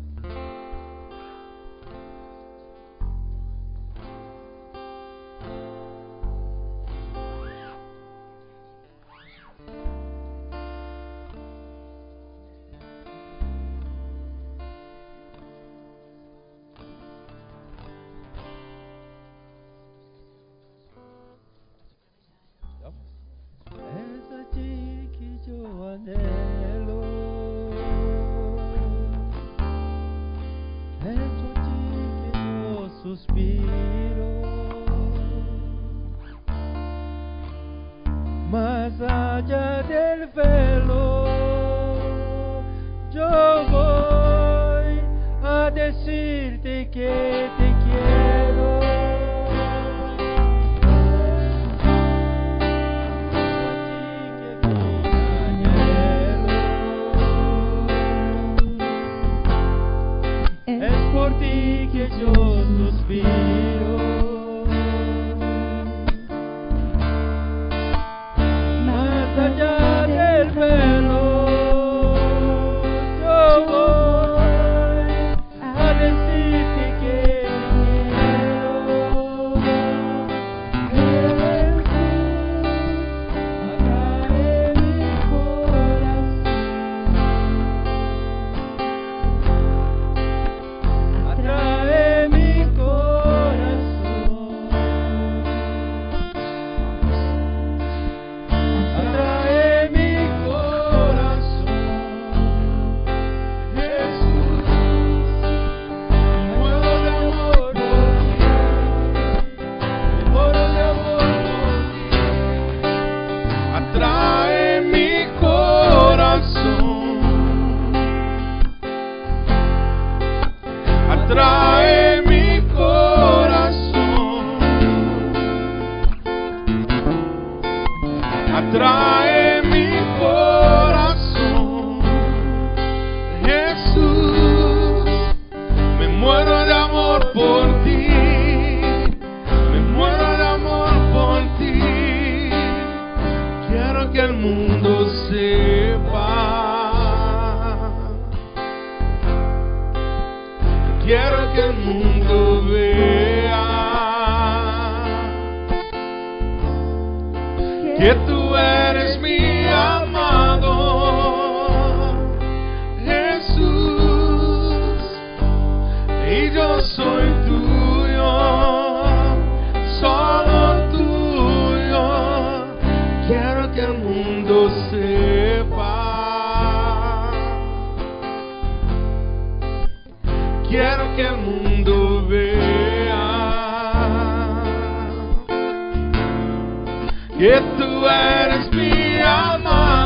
If the eres mi amor.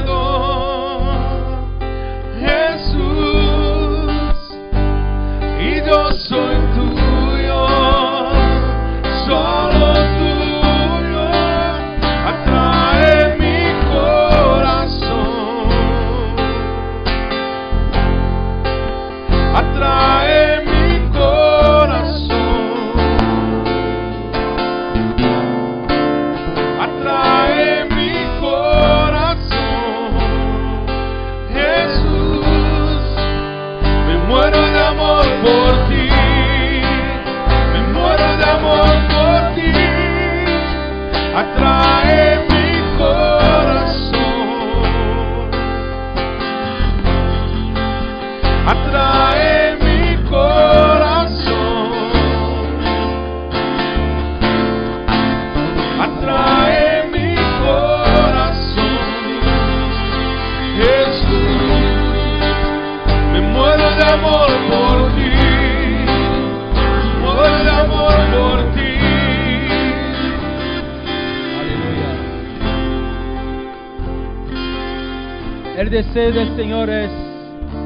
deseo del Señor es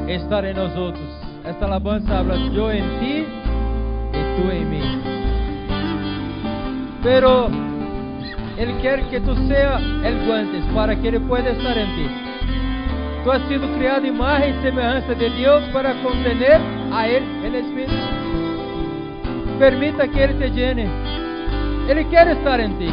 estar en nosotros. Esta alabança habla eu em ti e tu em mim. Pero ele quer que tu seja el guante para que ele possa estar em ti. Tu has sido criado imagen e semelhança de Deus para contener a ele el Espírito. Permita que ele te llene. Ele quer estar em ti.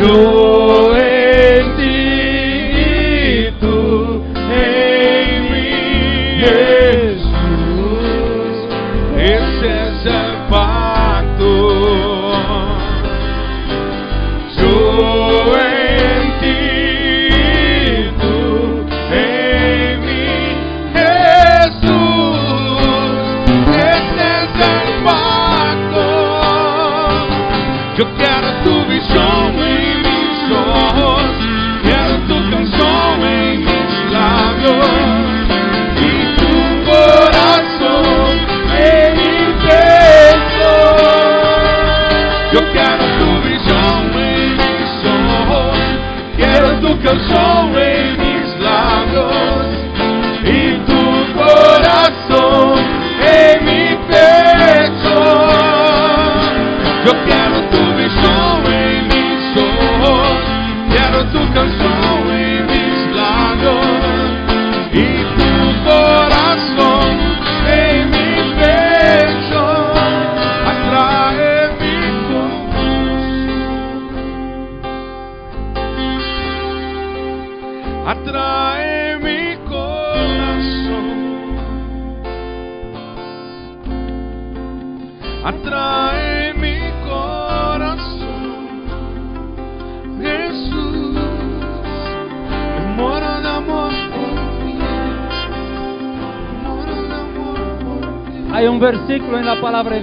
to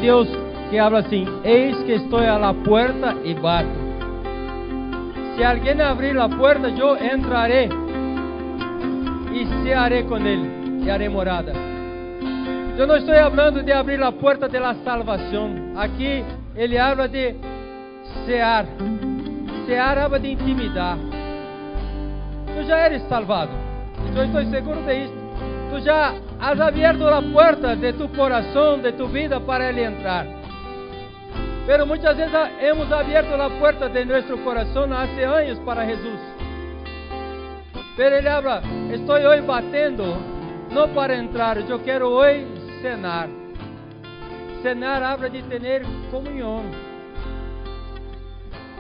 la palabra de Dios que habla así, eis que estoy a la puerta y bato. Si alguien abrir puerta, yo entraré y se haré con él y haré morada. Yo no estoy hablando de abrir la puerta de la salvación. Aquí ele habla de cear. Cear habla de intimidad. Tú ya eres salvado. Yo estoy seguro de esto. Tú ya has abierto la puerta de tu corazón, de tu vida para Él entrar. Pero muchas veces hemos abierto la puerta de nuestro corazón hace años para Jesús. Pero Ele habla, estoy hoy batendo, no para entrar, yo quiero hoy cenar. Cenar habla de tener comunión.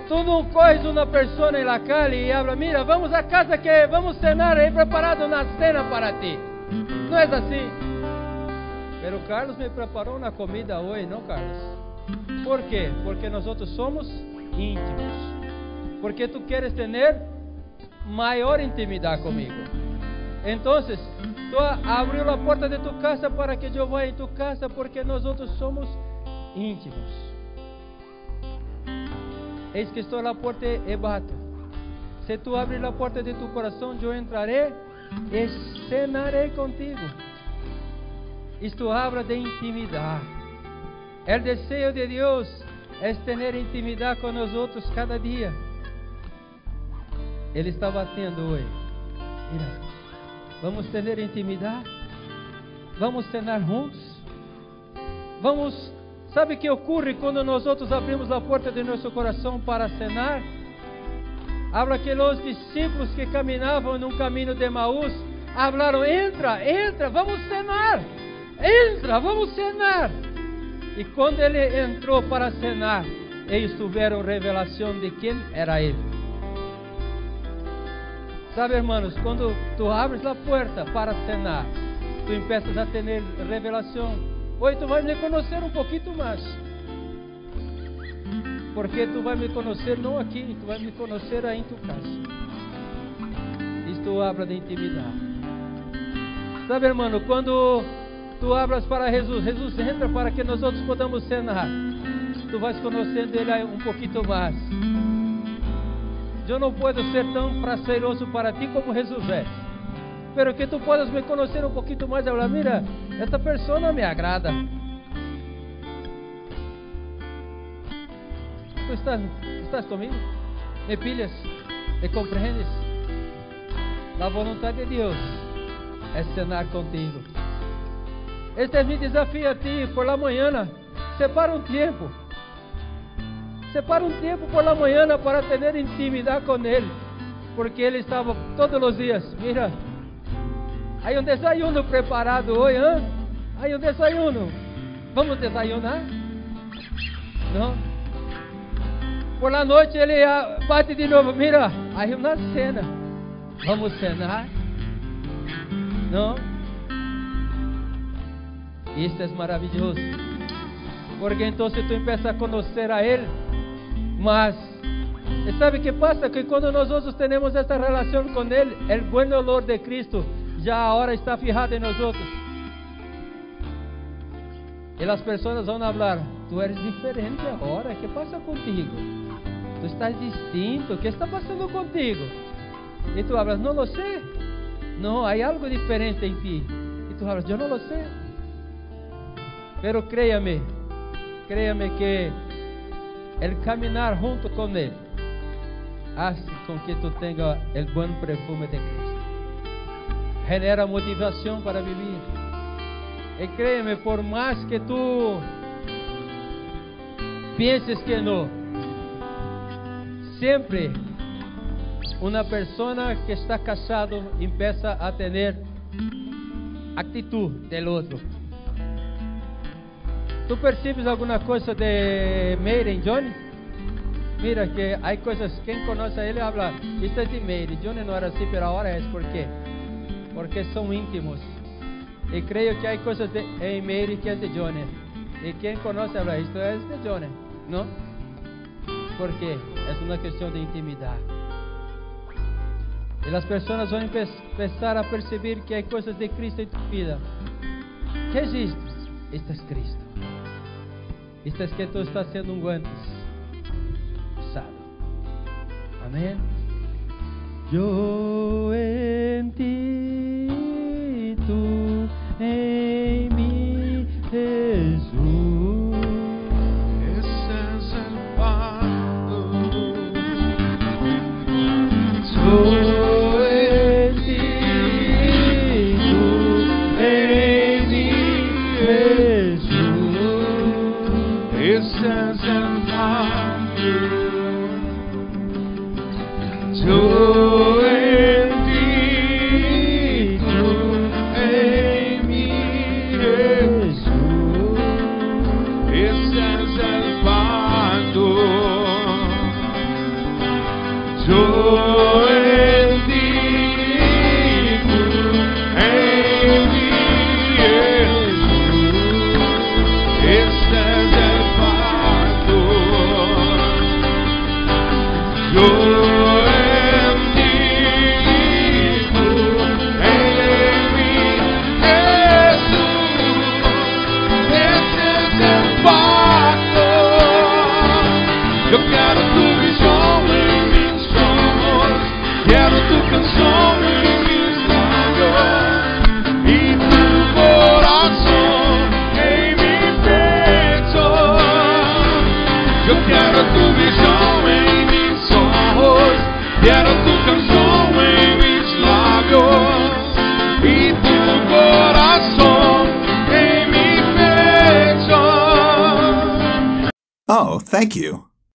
Tú não coges uma pessoa na calle e habla, mira, vamos a casa que vamos cenar, he preparado uma cena para ti. Não é assim. Pero Carlos me preparou uma comida hoje, não Carlos? Por quê? Porque nós somos íntimos. Porque tu queres ter maior intimidade comigo. Então, tu abriu a porta de tu casa para que eu vá em tu casa, porque nós somos íntimos. Eis que estou na porta e bato. Se tu abres a porta de tu coração, eu entrarei e cenarei contigo. Isto habla de intimidade. O desejo de Deus é ter intimidade com nós outros cada dia. Ele está batendo hoje. Mira, vamos ter intimidade? Vamos cenar juntos? Vamos Sabe o que ocorre quando nós outros abrimos a porta de nosso coração para cenar? Habla que os discípulos que caminhavam num caminho de Maús falaram: entra, entra, vamos cenar, entra, vamos cenar. E quando ele entrou para cenar, eles tiveram revelação de quem era ele. Sabe, irmãos, quando tu abres a porta para cenar, tu empiezas a ter revelação Hoje tu vais me conhecer um pouquinho mais. Porque tu vais me conhecer não aqui, tu vais me conhecer aí em tua casa. Isto habla de intimidade. Sabe, irmão, quando tu abras para Jesus, Jesus entra para que nós outros podamos cenar. Tu vais conhecendo Ele um pouquinho mais. Eu não posso ser tão prazeroso para ti como Jesus é pero que tú puedas me conocer un poquito más y hablar, mira, esta persona me agrada. ¿Tú estás, estás conmigo? ¿Me pilhas? ¿Me compreendes? La voluntad de Dios es cenar contigo. Este es mi desafío a ti por la mañana. Separa un tiempo. Separa un tiempo por la mañana para tener intimidad con Él. Porque Él estaba todos los días. Mira, Hay un desayuno preparado hoy, ¿eh? Hay un desayuno. Vamos desayunar? Não? Por la noite ele bate de novo. Mira, aí uma cena. Vamos cenar? Não? Isso é maravilhoso. Porque então tu empieza a conhecer a Ele. Mas, sabe o que passa? Que quando nós outros temos esta relação com Ele, o bom olor de Cristo já a hora está fijada em nós outros. E as pessoas vão falar: Tu eres diferente agora, que passa contigo? Tu estás distinto, o que está passando contigo? E tu hablas: Não lo sei. Não, há algo diferente em ti. E tu hablas: Eu não lo sei. Pero créame, créame que el caminar junto com Ele hace com que tu tenha o bom perfume de Cristo genera motivação para viver. E créeme, por mais que tu penses que não, sempre uma pessoa que está casado empieza a ter atitude do outro. Tu percebes alguma coisa de Mary em Johnny? Mira que há coisas, quem conhece ele habla, isto é de Mary, Johnny não era assim, mas agora é, por quê? porque são íntimos. E creio que há coisas de, em Mary que é de Johnny. Y quien conoce habla esto es de Johnny, ¿no? Porque es una cuestión de intimidad. Y las personas van a empe- empezar a percibir que hay cosas de Cristo en tu vida. ¿Qué es esto? Esto es Cristo. Esto es que tú estás siendo un guantes. Usado. Amén. Yo en ti, tú thank you.